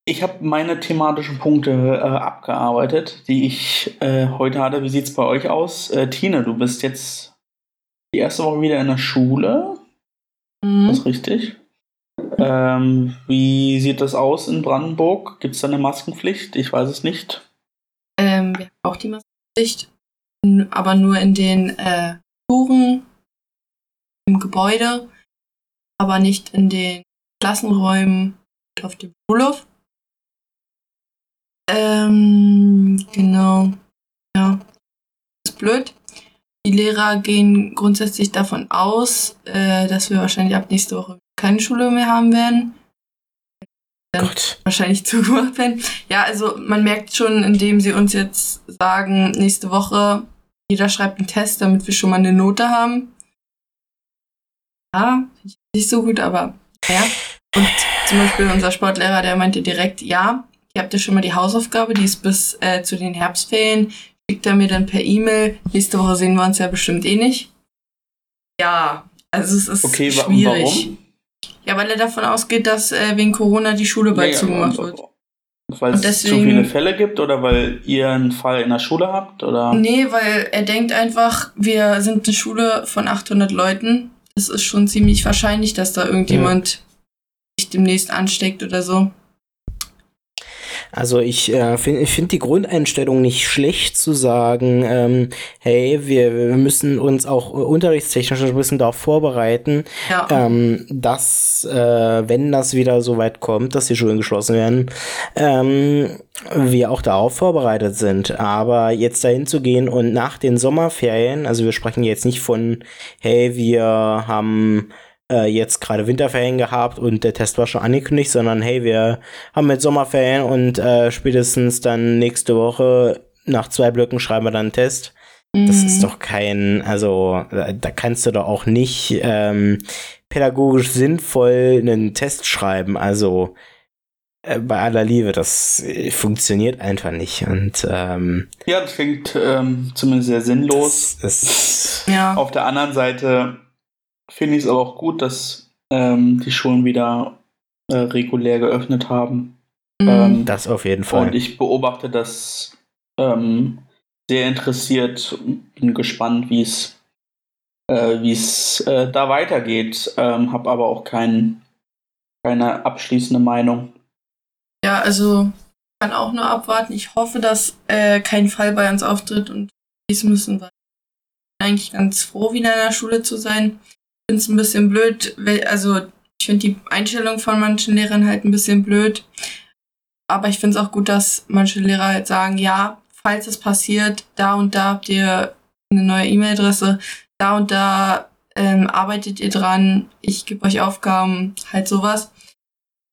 Speaker 1: Ich habe meine thematischen Punkte äh, abgearbeitet, die ich äh, heute hatte. Wie sieht es bei euch aus? Äh, Tine, du bist jetzt die erste Woche wieder in der Schule. Mhm. Das ist richtig. Ähm, wie sieht das aus in Brandenburg? Gibt es da eine Maskenpflicht? Ich weiß es nicht.
Speaker 3: Ähm, wir haben auch die Maskenpflicht, aber nur in den äh, Touren im Gebäude, aber nicht in den Klassenräumen und auf dem Schulhof. Ähm, genau. Ja. Das ist blöd. Die Lehrer gehen grundsätzlich davon aus, äh, dass wir wahrscheinlich ab nächste Woche keine Schule mehr haben werden. Dann
Speaker 2: Gott.
Speaker 3: wahrscheinlich zugemacht werden. Ja, also man merkt schon, indem sie uns jetzt sagen, nächste Woche, jeder schreibt einen Test, damit wir schon mal eine Note haben. Ja, nicht so gut, aber ja. Und zum Beispiel unser Sportlehrer, der meinte direkt, ja, ihr habt ja schon mal die Hausaufgabe, die ist bis äh, zu den Herbstferien. Schickt er mir dann per E-Mail. Nächste Woche sehen wir uns ja bestimmt eh nicht. Ja, also es ist
Speaker 1: Okay,
Speaker 3: schwierig.
Speaker 1: warum?
Speaker 3: Ja, weil er davon ausgeht, dass äh, wegen Corona die Schule bald zugemacht wird.
Speaker 1: Weil es zu viele Fälle gibt oder weil ihr einen Fall in der Schule habt? Oder?
Speaker 3: Nee, weil er denkt einfach, wir sind eine Schule von 800 Leuten. Es ist schon ziemlich wahrscheinlich, dass da irgendjemand sich demnächst ansteckt oder so.
Speaker 2: Also ich äh, finde ich find die Grundeinstellung nicht schlecht zu sagen, ähm, hey, wir, wir müssen uns auch unterrichtstechnisch ein bisschen darauf vorbereiten,
Speaker 3: Ja.
Speaker 2: ähm, dass, äh, wenn das wieder so weit kommt, dass die Schulen geschlossen werden, ähm, wir auch darauf vorbereitet sind. Aber jetzt dahin zu gehen und nach den Sommerferien, also wir sprechen jetzt nicht von, hey, wir haben äh, jetzt gerade Winterferien gehabt und der Test war schon angekündigt, sondern hey, wir haben jetzt Sommerferien und äh, spätestens dann nächste Woche nach zwei Blöcken schreiben wir dann einen Test. Das
Speaker 3: Mhm.
Speaker 2: ist doch kein, also da, kannst du doch auch nicht ähm, pädagogisch sinnvoll einen Test schreiben. Also äh, bei aller Liebe, das äh, funktioniert einfach nicht. Und ähm,
Speaker 1: Ja, das klingt ähm, zumindest sehr sinnlos.
Speaker 2: das ist
Speaker 3: Ja.
Speaker 1: Auf der anderen Seite finde ich es aber auch gut, dass ähm, die Schulen wieder äh, regulär geöffnet haben.
Speaker 3: Mhm.
Speaker 1: Ähm,
Speaker 2: das auf jeden Fall.
Speaker 1: Und ich beobachte das ähm, sehr interessiert und bin gespannt, wie es äh, wie es äh, da weitergeht. Ähm, habe aber auch kein, keine abschließende Meinung.
Speaker 3: Ja, also ich kann auch nur abwarten. Ich hoffe, dass äh, kein Fall bei uns auftritt und dies müssen wir. Bin eigentlich ganz froh, wieder in der Schule zu sein. Ich finde es ein bisschen blöd, also ich finde die Einstellung von manchen Lehrern halt ein bisschen blöd. Aber ich finde es auch gut, dass manche Lehrer halt sagen, ja, falls es passiert, da und da habt ihr eine neue E-Mail-Adresse, da und da ähm, arbeitet ihr dran, ich gebe euch Aufgaben, halt sowas.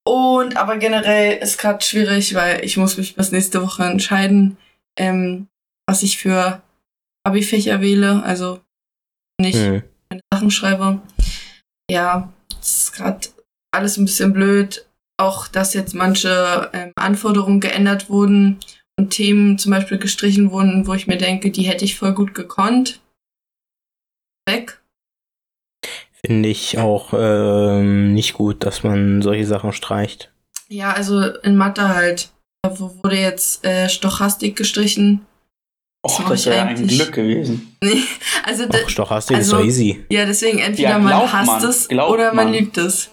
Speaker 3: Und aber generell ist gerade schwierig, weil ich muss mich bis nächste Woche entscheiden, ähm, was ich für Abi-Fächer wähle. Also nicht
Speaker 2: Hm.
Speaker 3: Sachen schreibe. Ja, es ist gerade alles ein bisschen blöd. Auch, dass jetzt manche ähm, Anforderungen geändert wurden und Themen zum Beispiel gestrichen wurden, wo ich mir denke, die hätte ich voll gut gekonnt. Weg.
Speaker 2: Finde ich auch ähm, nicht gut, dass man solche Sachen streicht.
Speaker 3: Ja, also in Mathe halt. Da wo- wurde jetzt äh, Stochastik gestrichen.
Speaker 1: Och,
Speaker 3: mach
Speaker 1: das
Speaker 3: ich
Speaker 1: wäre ein
Speaker 3: eigentlich-
Speaker 1: Glück gewesen.
Speaker 3: Nee, also
Speaker 2: Ach, Stochastik ist
Speaker 3: also-
Speaker 2: doch easy.
Speaker 3: ja, deswegen entweder
Speaker 1: Ja,
Speaker 3: man hasst
Speaker 1: man,
Speaker 3: es oder man
Speaker 1: man.
Speaker 3: liebt es.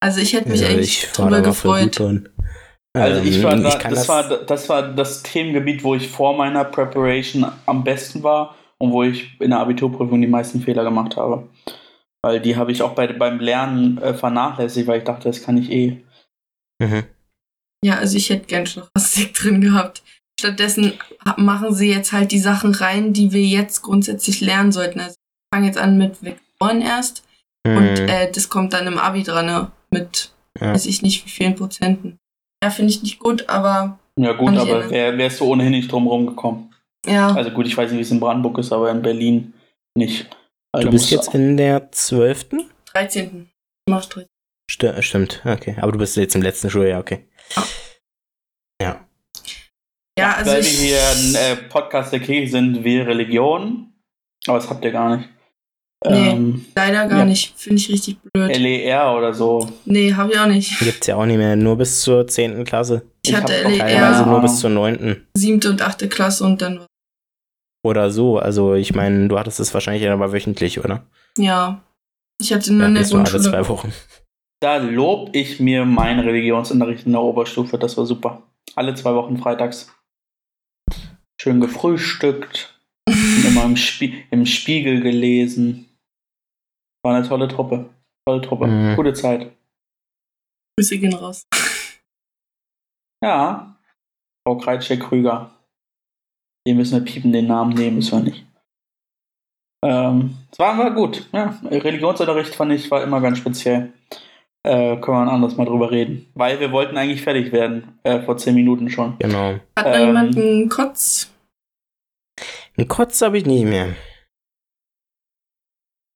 Speaker 3: Also ich hätte mich
Speaker 2: Ja,
Speaker 3: eigentlich
Speaker 2: ich war
Speaker 3: drüber gefreut.
Speaker 1: Also ich
Speaker 2: Ähm,
Speaker 1: war da,
Speaker 2: kann
Speaker 1: das, war, das war das Themengebiet, wo ich vor meiner Preparation am besten war und wo ich in der Abiturprüfung die meisten Fehler gemacht habe. Weil die habe ich auch bei, beim Lernen äh, vernachlässigt, weil ich dachte, das kann ich eh.
Speaker 2: Mhm.
Speaker 3: Ja, also ich hätte gern Stochastik drin gehabt. Stattdessen machen sie jetzt halt die Sachen rein, die wir jetzt grundsätzlich lernen sollten. Also ich fange jetzt an mit Vektoren erst und
Speaker 2: Mhm.
Speaker 3: äh, das kommt dann im Abi dran, ne? mit
Speaker 2: Ja.
Speaker 3: weiß ich nicht wie vielen Prozenten. Ja, finde ich nicht gut, aber
Speaker 1: Ja gut, aber wär, wärst du ohnehin nicht drum rumgekommen.
Speaker 3: ja,
Speaker 1: Also gut, ich weiß nicht, wie es in Brandenburg ist, aber in Berlin nicht. Also
Speaker 2: Du bist jetzt in der 12.
Speaker 3: 13. Ich mach 13.
Speaker 2: Sti- stimmt, okay. Aber du bist jetzt im letzten Schuljahr, okay.
Speaker 3: Ja, also
Speaker 1: Weil
Speaker 3: ich,
Speaker 1: wir hier ein äh, Podcast der Kirche sind, wir Religion. Aber das habt ihr gar nicht.
Speaker 3: Nee.
Speaker 1: Ähm,
Speaker 3: leider gar
Speaker 1: Ja.
Speaker 3: nicht. Finde ich richtig blöd.
Speaker 1: LER oder so.
Speaker 3: Nee, habe ich auch nicht.
Speaker 2: Gibt's ja auch nicht mehr, nur bis zur 10. Klasse.
Speaker 3: Ich,
Speaker 1: Ich
Speaker 3: hatte
Speaker 1: hab
Speaker 3: LER
Speaker 2: Teilweise
Speaker 1: Ja.
Speaker 2: nur bis zur 9.
Speaker 3: siebte und achte Klasse und dann
Speaker 2: Oder so. Also ich meine, du hattest es wahrscheinlich aber wöchentlich, oder?
Speaker 3: ja. Ich hatte nur
Speaker 2: Ja,
Speaker 3: in der
Speaker 2: bist du alle
Speaker 3: Grundschule.
Speaker 2: zwei Wochen.
Speaker 1: da lob ich mir meinen Religionsunterricht in der Oberstufe. Das war super. Alle zwei Wochen freitags. Schön gefrühstückt. immer im, Spie im Spiegel gelesen. War eine tolle Truppe. Tolle Truppe. Mhm. Gute Zeit.
Speaker 3: Grüße gehen raus.
Speaker 1: Ja. Frau Kreitschek-Krüger. Den müssen wir piepen, den Namen nehmen müssen wir nicht. Ähm, es war, war gut. Ja. Religionsunterricht fand ich war immer ganz speziell. Äh, können wir ein anderes Mal drüber reden. Weil wir wollten eigentlich fertig werden. Äh, vor zehn Minuten schon.
Speaker 2: Genau.
Speaker 3: Hat da ähm, jemand einen Kotz?
Speaker 2: Einen Kotz habe ich nicht mehr.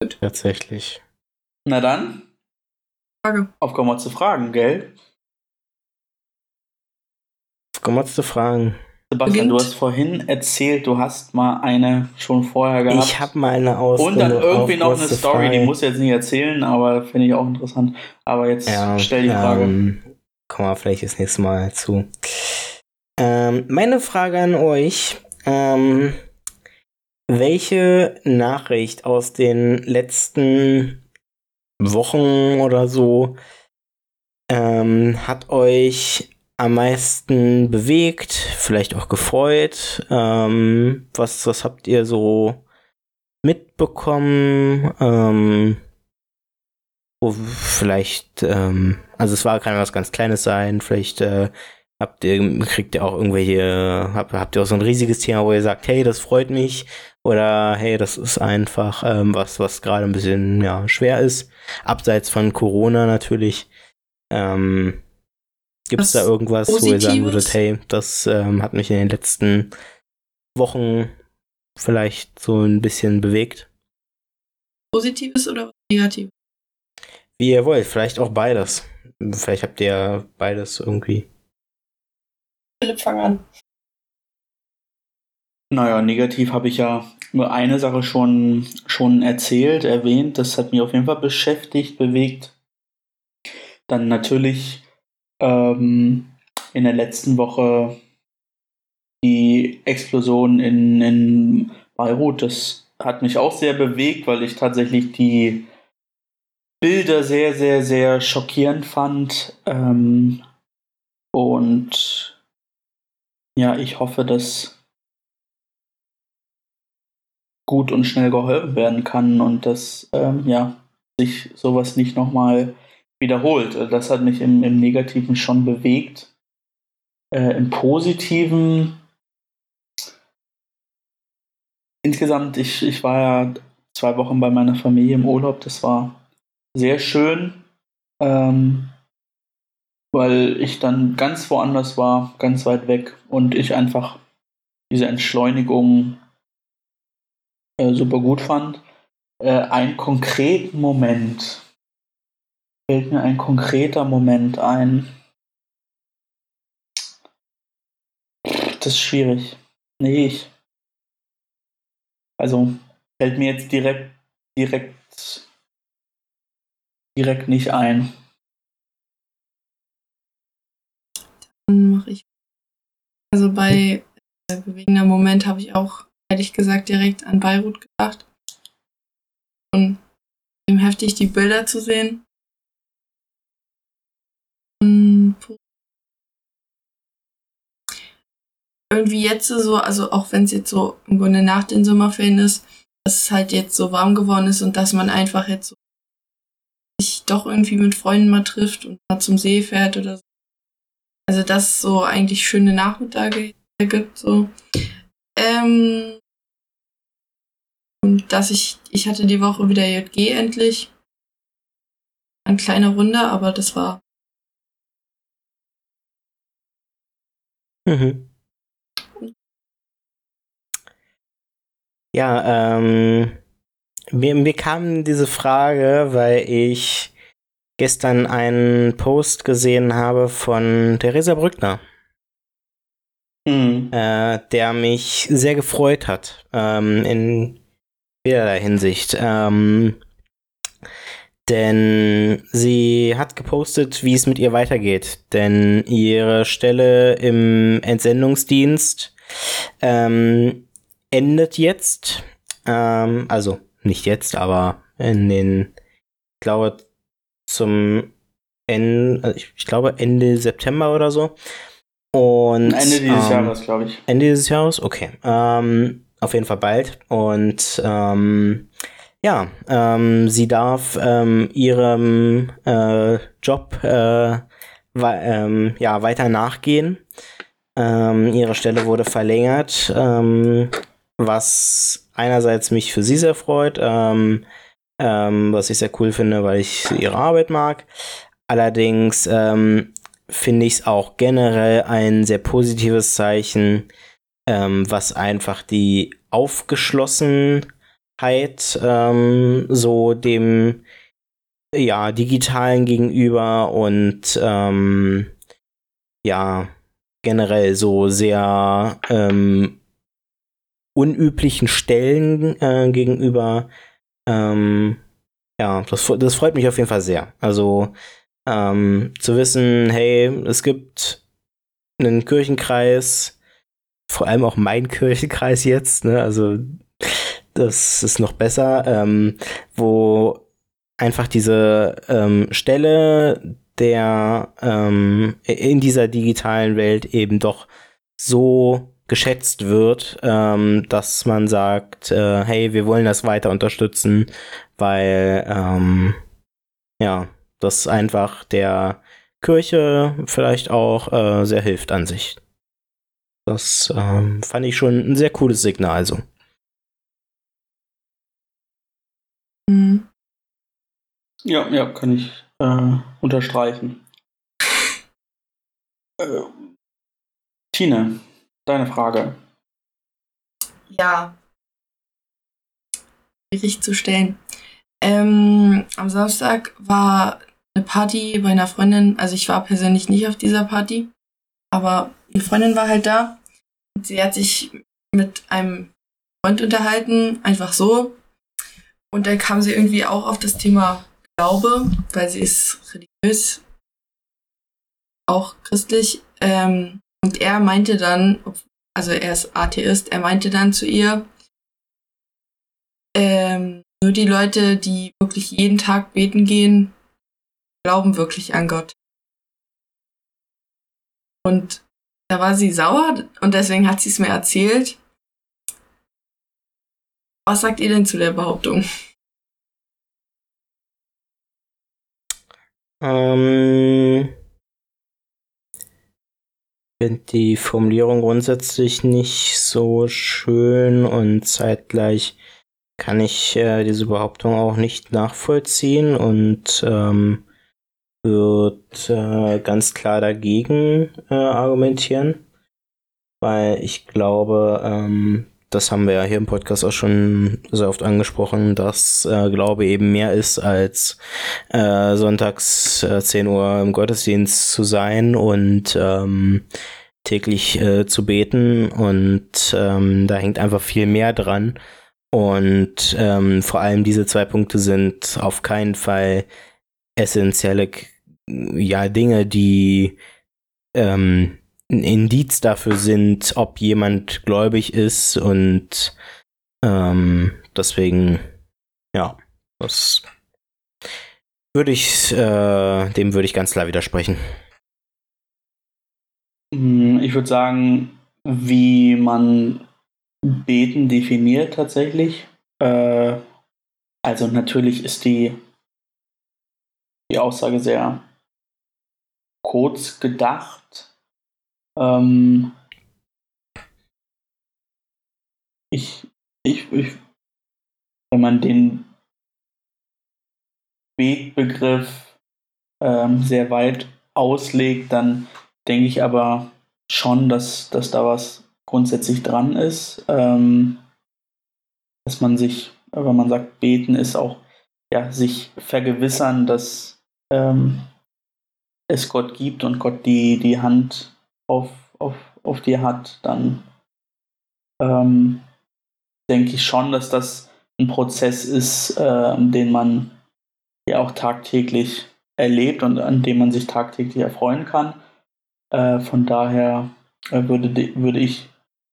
Speaker 2: Gut. Tatsächlich.
Speaker 1: Na dann.
Speaker 3: Frage.
Speaker 1: Aufkommen wir zu Fragen, gell?
Speaker 2: Aufkommen wir zu Fragen.
Speaker 1: Sebastian, Beginnt. du hast vorhin erzählt, du hast mal eine schon vorher gehabt.
Speaker 2: Ich habe mal eine aus.
Speaker 1: Und dann irgendwie noch eine Story, die muss jetzt nicht erzählen, aber finde ich auch interessant. Aber jetzt ja, stell die Frage. Ähm,
Speaker 2: kommen wir vielleicht das nächste Mal zu. Ähm, meine Frage an euch. Ähm, welche Nachricht aus den letzten Wochen oder so ähm, hat euch am meisten bewegt, vielleicht auch gefreut? Ähm, was, was habt ihr so mitbekommen? Ähm, wo vielleicht, ähm, also es war kann was ganz Kleines sein, vielleicht äh, habt ihr, kriegt ihr auch irgendwelche, habt, habt ihr auch so ein riesiges Thema, wo ihr sagt, hey, das freut mich, oder hey, das ist einfach ähm, was, was gerade ein bisschen ja, schwer ist, abseits von Corona natürlich. Ähm, Gibt es da irgendwas, Positives? wo ihr sagen würdet, hey, das ähm, hat mich in den letzten Wochen vielleicht so ein bisschen bewegt?
Speaker 3: Positives oder Negatives?
Speaker 2: Wie ihr wollt, vielleicht auch beides. Vielleicht habt ihr beides irgendwie.
Speaker 3: Philipp, fang an.
Speaker 1: Naja, negativ habe ich ja nur eine Sache schon, schon erzählt, erwähnt. Das hat mich auf jeden Fall beschäftigt, bewegt. Dann natürlich ähm, in der letzten Woche die Explosion in, in Beirut. Das hat mich auch sehr bewegt, weil ich tatsächlich die Bilder sehr, sehr, sehr schockierend fand. Ähm, und ja, ich hoffe, dass gut und schnell geholfen werden kann und dass ähm, ja, sich sowas nicht nochmal wiederholt. Also das hat mich im, im Negativen schon bewegt. Äh, Im Positiven insgesamt, ich, ich war ja zwei Wochen bei meiner Familie im Urlaub. Das war sehr schön, ähm, weil ich dann ganz woanders war, ganz weit weg und ich einfach diese Entschleunigung äh, super gut fand. Äh, einen konkreten Moment, fällt mir ein konkreter Moment ein. Das ist schwierig. Nee, ich. Also fällt mir jetzt direkt, direkt, direkt nicht ein.
Speaker 3: Dann mache ich. Also bei äh, bewegender Moment habe ich auch ehrlich gesagt direkt an Beirut gedacht. Und heftig die Bilder zu sehen. Irgendwie jetzt so, also auch wenn es jetzt so im Grunde nach den Sommerferien ist, dass es halt jetzt so warm geworden ist und dass man einfach jetzt so sich doch irgendwie mit Freunden mal trifft und mal zum See fährt oder so. Also dass so eigentlich schöne Nachmittage gibt, so. Ähm, und dass ich, ich hatte die Woche wieder JG endlich. Ein kleiner Runde, aber das war
Speaker 2: Mhm. Ja, ähm, mir, mir kam diese Frage, weil ich gestern einen Post gesehen habe von Theresa Brückner. Mhm. Äh, der mich sehr gefreut hat, ähm, in vielerlei Hinsicht. Ähm, denn sie hat gepostet, wie es mit ihr weitergeht. Denn ihre Stelle im Entsendungsdienst ähm, endet jetzt. Ähm, also nicht jetzt, aber in den, ich glaube, zum Ende, also ich, glaube Ende September oder so. Und,
Speaker 1: Ende dieses ähm, Jahres, glaube ich.
Speaker 2: Ende dieses Jahres? Okay. Ähm, auf jeden Fall bald. Und ähm, ja, ähm, sie darf ähm, ihrem äh, Job äh, ähm, ja, weiter nachgehen. Ähm, ihre Stelle wurde verlängert, was einerseits mich für sie sehr freut, ähm, ähm, was ich sehr cool finde, weil ich ihre Arbeit mag. Allerdings ähm, finde ich es auch generell ein sehr positives Zeichen, ähm, was einfach die Aufgeschlossenheit ähm, so dem ja digitalen gegenüber und ähm, ja generell so sehr ähm, unüblichen Stellen äh, gegenüber ähm, ja das, das freut mich auf jeden Fall sehr also ähm, zu wissen, hey, es gibt einen Kirchenkreis, vor allem auch mein Kirchenkreis jetzt, ne? Also das ist noch besser, ähm, wo einfach diese ähm, Stelle der ähm, in dieser digitalen Welt eben doch so geschätzt wird, ähm, dass man sagt, äh, hey, wir wollen das weiter unterstützen, weil ähm, ja, das einfach der Kirche vielleicht auch äh, sehr hilft an sich. Das ähm, fand ich schon ein sehr cooles Signal. Also.
Speaker 1: Mhm. Ja, ja, kann ich äh, unterstreichen. Äh, Tine, deine Frage.
Speaker 3: Ja. Schwierig zu stellen. Ähm, am Samstag war eine Party bei einer Freundin. Also ich war persönlich nicht auf dieser Party, aber eine Freundin war halt da. Und sie hat sich mit einem Freund unterhalten, einfach so. Und dann kam sie irgendwie auch auf das Thema Glaube, weil sie ist religiös, auch christlich. Ähm, und er meinte dann, also er ist Atheist, er meinte dann zu ihr, ähm, nur die Leute, die wirklich jeden Tag beten gehen, glauben wirklich an Gott. Und da war sie sauer und deswegen hat sie es mir erzählt. Was sagt ihr denn zu der Behauptung?
Speaker 2: Ähm, finde die Formulierung grundsätzlich nicht so schön und zeitgleich kann ich äh, diese Behauptung auch nicht nachvollziehen und ähm, wird äh, ganz klar dagegen äh, argumentieren, weil ich glaube, ähm, das haben wir ja hier im Podcast auch schon sehr oft angesprochen, dass äh, Glaube eben mehr ist als äh, sonntags äh, 10 Uhr im Gottesdienst zu sein und ähm, täglich äh, zu beten und ähm, da hängt einfach viel mehr dran. Und ähm, vor allem diese zwei Punkte sind auf keinen Fall essentielle ja, Dinge, die ähm, ein Indiz dafür sind, ob jemand gläubig ist und ähm, deswegen, ja, das würde ich, äh, dem würde ich ganz klar widersprechen.
Speaker 1: Hm, ich würde sagen, wie man Beten definiert tatsächlich. Äh, also natürlich ist die, die Aussage sehr kurz gedacht. Ähm, ich, ich, ich, wenn man den Betbegriff ähm, sehr weit auslegt, dann denke ich aber schon, dass, dass da was grundsätzlich dran ist. Ähm, dass man sich, wenn man sagt, beten ist auch, ja, sich vergewissern, dass ähm, es Gott gibt und Gott die, die Hand auf, auf, auf dir hat, dann ähm, denke ich schon, dass das ein Prozess ist, äh, den man ja auch tagtäglich erlebt und an dem man sich tagtäglich erfreuen kann. Äh, von daher äh, würde, würde ich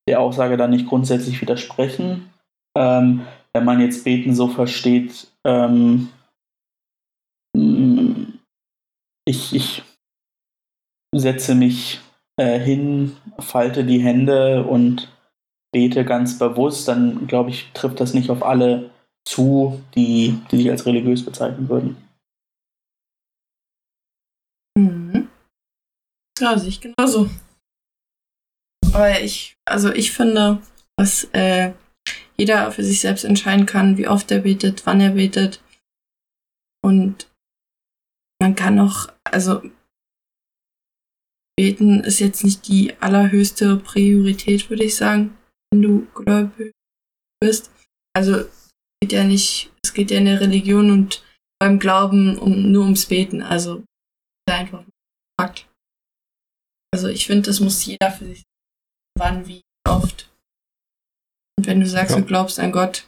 Speaker 1: der Aussage da nicht grundsätzlich widersprechen. Ähm, wenn man jetzt Beten so versteht, ähm, ich, ich setze mich äh, hin, falte die Hände und bete ganz bewusst, dann glaube ich, trifft das nicht auf alle zu, die, die sich als religiös bezeichnen würden.
Speaker 3: Mhm. Ja, sehe ich genauso. Aber ich, also ich finde, dass äh, jeder für sich selbst entscheiden kann, wie oft er betet, wann er betet. Und man kann auch, also beten ist jetzt nicht die allerhöchste Priorität, würde ich sagen, wenn du gläubig bist. Also es geht ja nicht, es geht ja in der Religion und beim Glauben um, nur ums Beten. Also einfach Fakt. Also ich finde, das muss jeder für sich wann, wie oft. Und wenn du sagst, ja. du glaubst an Gott,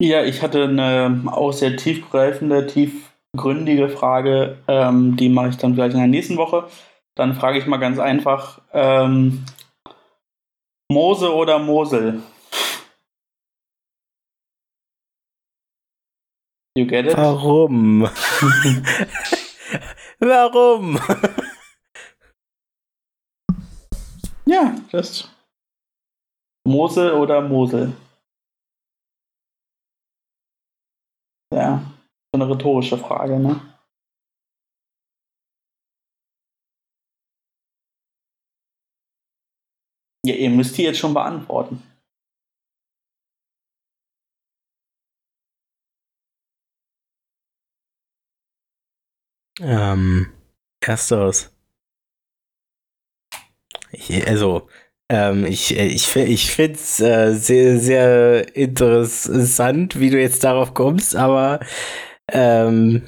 Speaker 1: Ja, ich hatte eine auch sehr tiefgreifende, tiefgründige Frage. Ähm, die mache ich dann vielleicht in der nächsten Woche. Dann frage ich mal ganz einfach: ähm, Mose oder Mosel?
Speaker 2: You get it? Warum? Warum?
Speaker 1: ja, das. Mose oder Mosel? Ja, so eine rhetorische Frage, ne? Ja, ihr müsst die jetzt schon beantworten.
Speaker 2: Ähm, ersteres. Ich, also, ähm, ich ich, ich finde es äh, sehr, sehr interessant, wie du jetzt darauf kommst, aber ähm,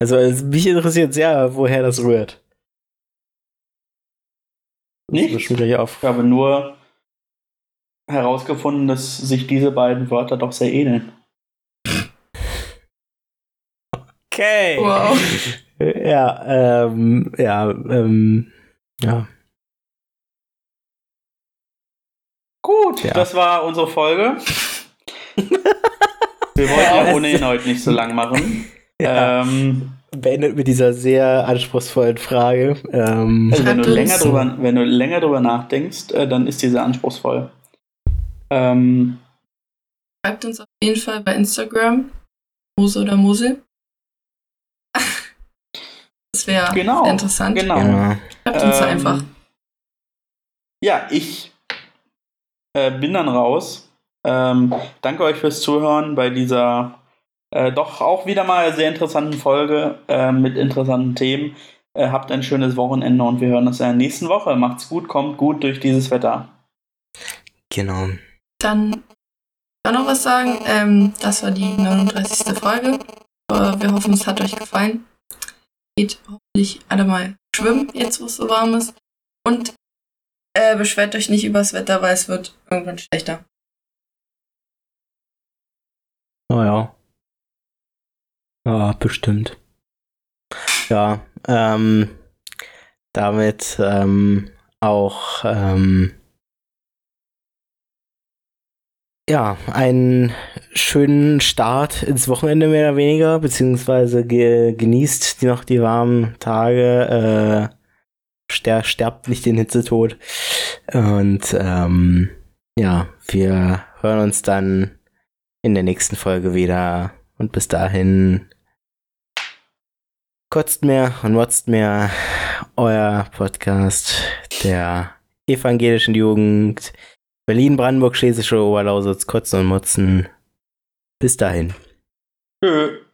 Speaker 2: also mich interessiert sehr, woher das rührt.
Speaker 1: Nicht? Ich habe nur herausgefunden, dass sich diese beiden Wörter doch sehr ähneln.
Speaker 2: Okay. Wow. Ja, ähm, ja, ähm, ja.
Speaker 1: Gut, ja. das war unsere Folge. Wir wollten ja ohnehin heute nicht so lang machen.
Speaker 2: Ja. Ähm, Beendet mit dieser sehr anspruchsvollen Frage. Ähm,
Speaker 1: also wenn, du länger drüber, wenn du länger drüber nachdenkst, äh, dann ist diese anspruchsvoll. Ähm,
Speaker 3: Schreibt uns auf jeden Fall bei Instagram, Mose oder Mosel. das wäre genau, interessant.
Speaker 1: Genau.
Speaker 3: Schreibt uns ähm, einfach.
Speaker 1: Ja, ich äh, bin dann raus. Ähm, danke euch fürs Zuhören bei dieser äh, doch auch wieder mal sehr interessanten Folge äh, mit interessanten Themen. Äh, habt ein schönes Wochenende und wir hören uns in der nächsten Woche. Macht's gut, kommt gut durch dieses Wetter.
Speaker 2: Genau.
Speaker 3: Dann kann noch was sagen. Ähm, das war die 39. Folge. Äh, wir hoffen, es hat euch gefallen. Geht hoffentlich alle mal schwimmen, jetzt wo es so warm ist. Und äh, beschwert euch nicht übers Wetter, weil es wird irgendwann schlechter.
Speaker 2: Oh ja. Ja, bestimmt. Ja, ähm, damit ähm, auch ähm, ja, einen schönen Start ins Wochenende mehr oder weniger, beziehungsweise ge genießt noch die warmen Tage. Äh, ster sterbt nicht den Hitzetod. Und ähm, ja, wir hören uns dann in der nächsten Folge wieder. Und bis dahin kotzt mehr und motzt mehr euer Podcast der evangelischen Jugend Berlin, Brandenburg, Schlesische Oberlausitz, Kotzen und Motzen. Bis dahin.
Speaker 1: Tschö.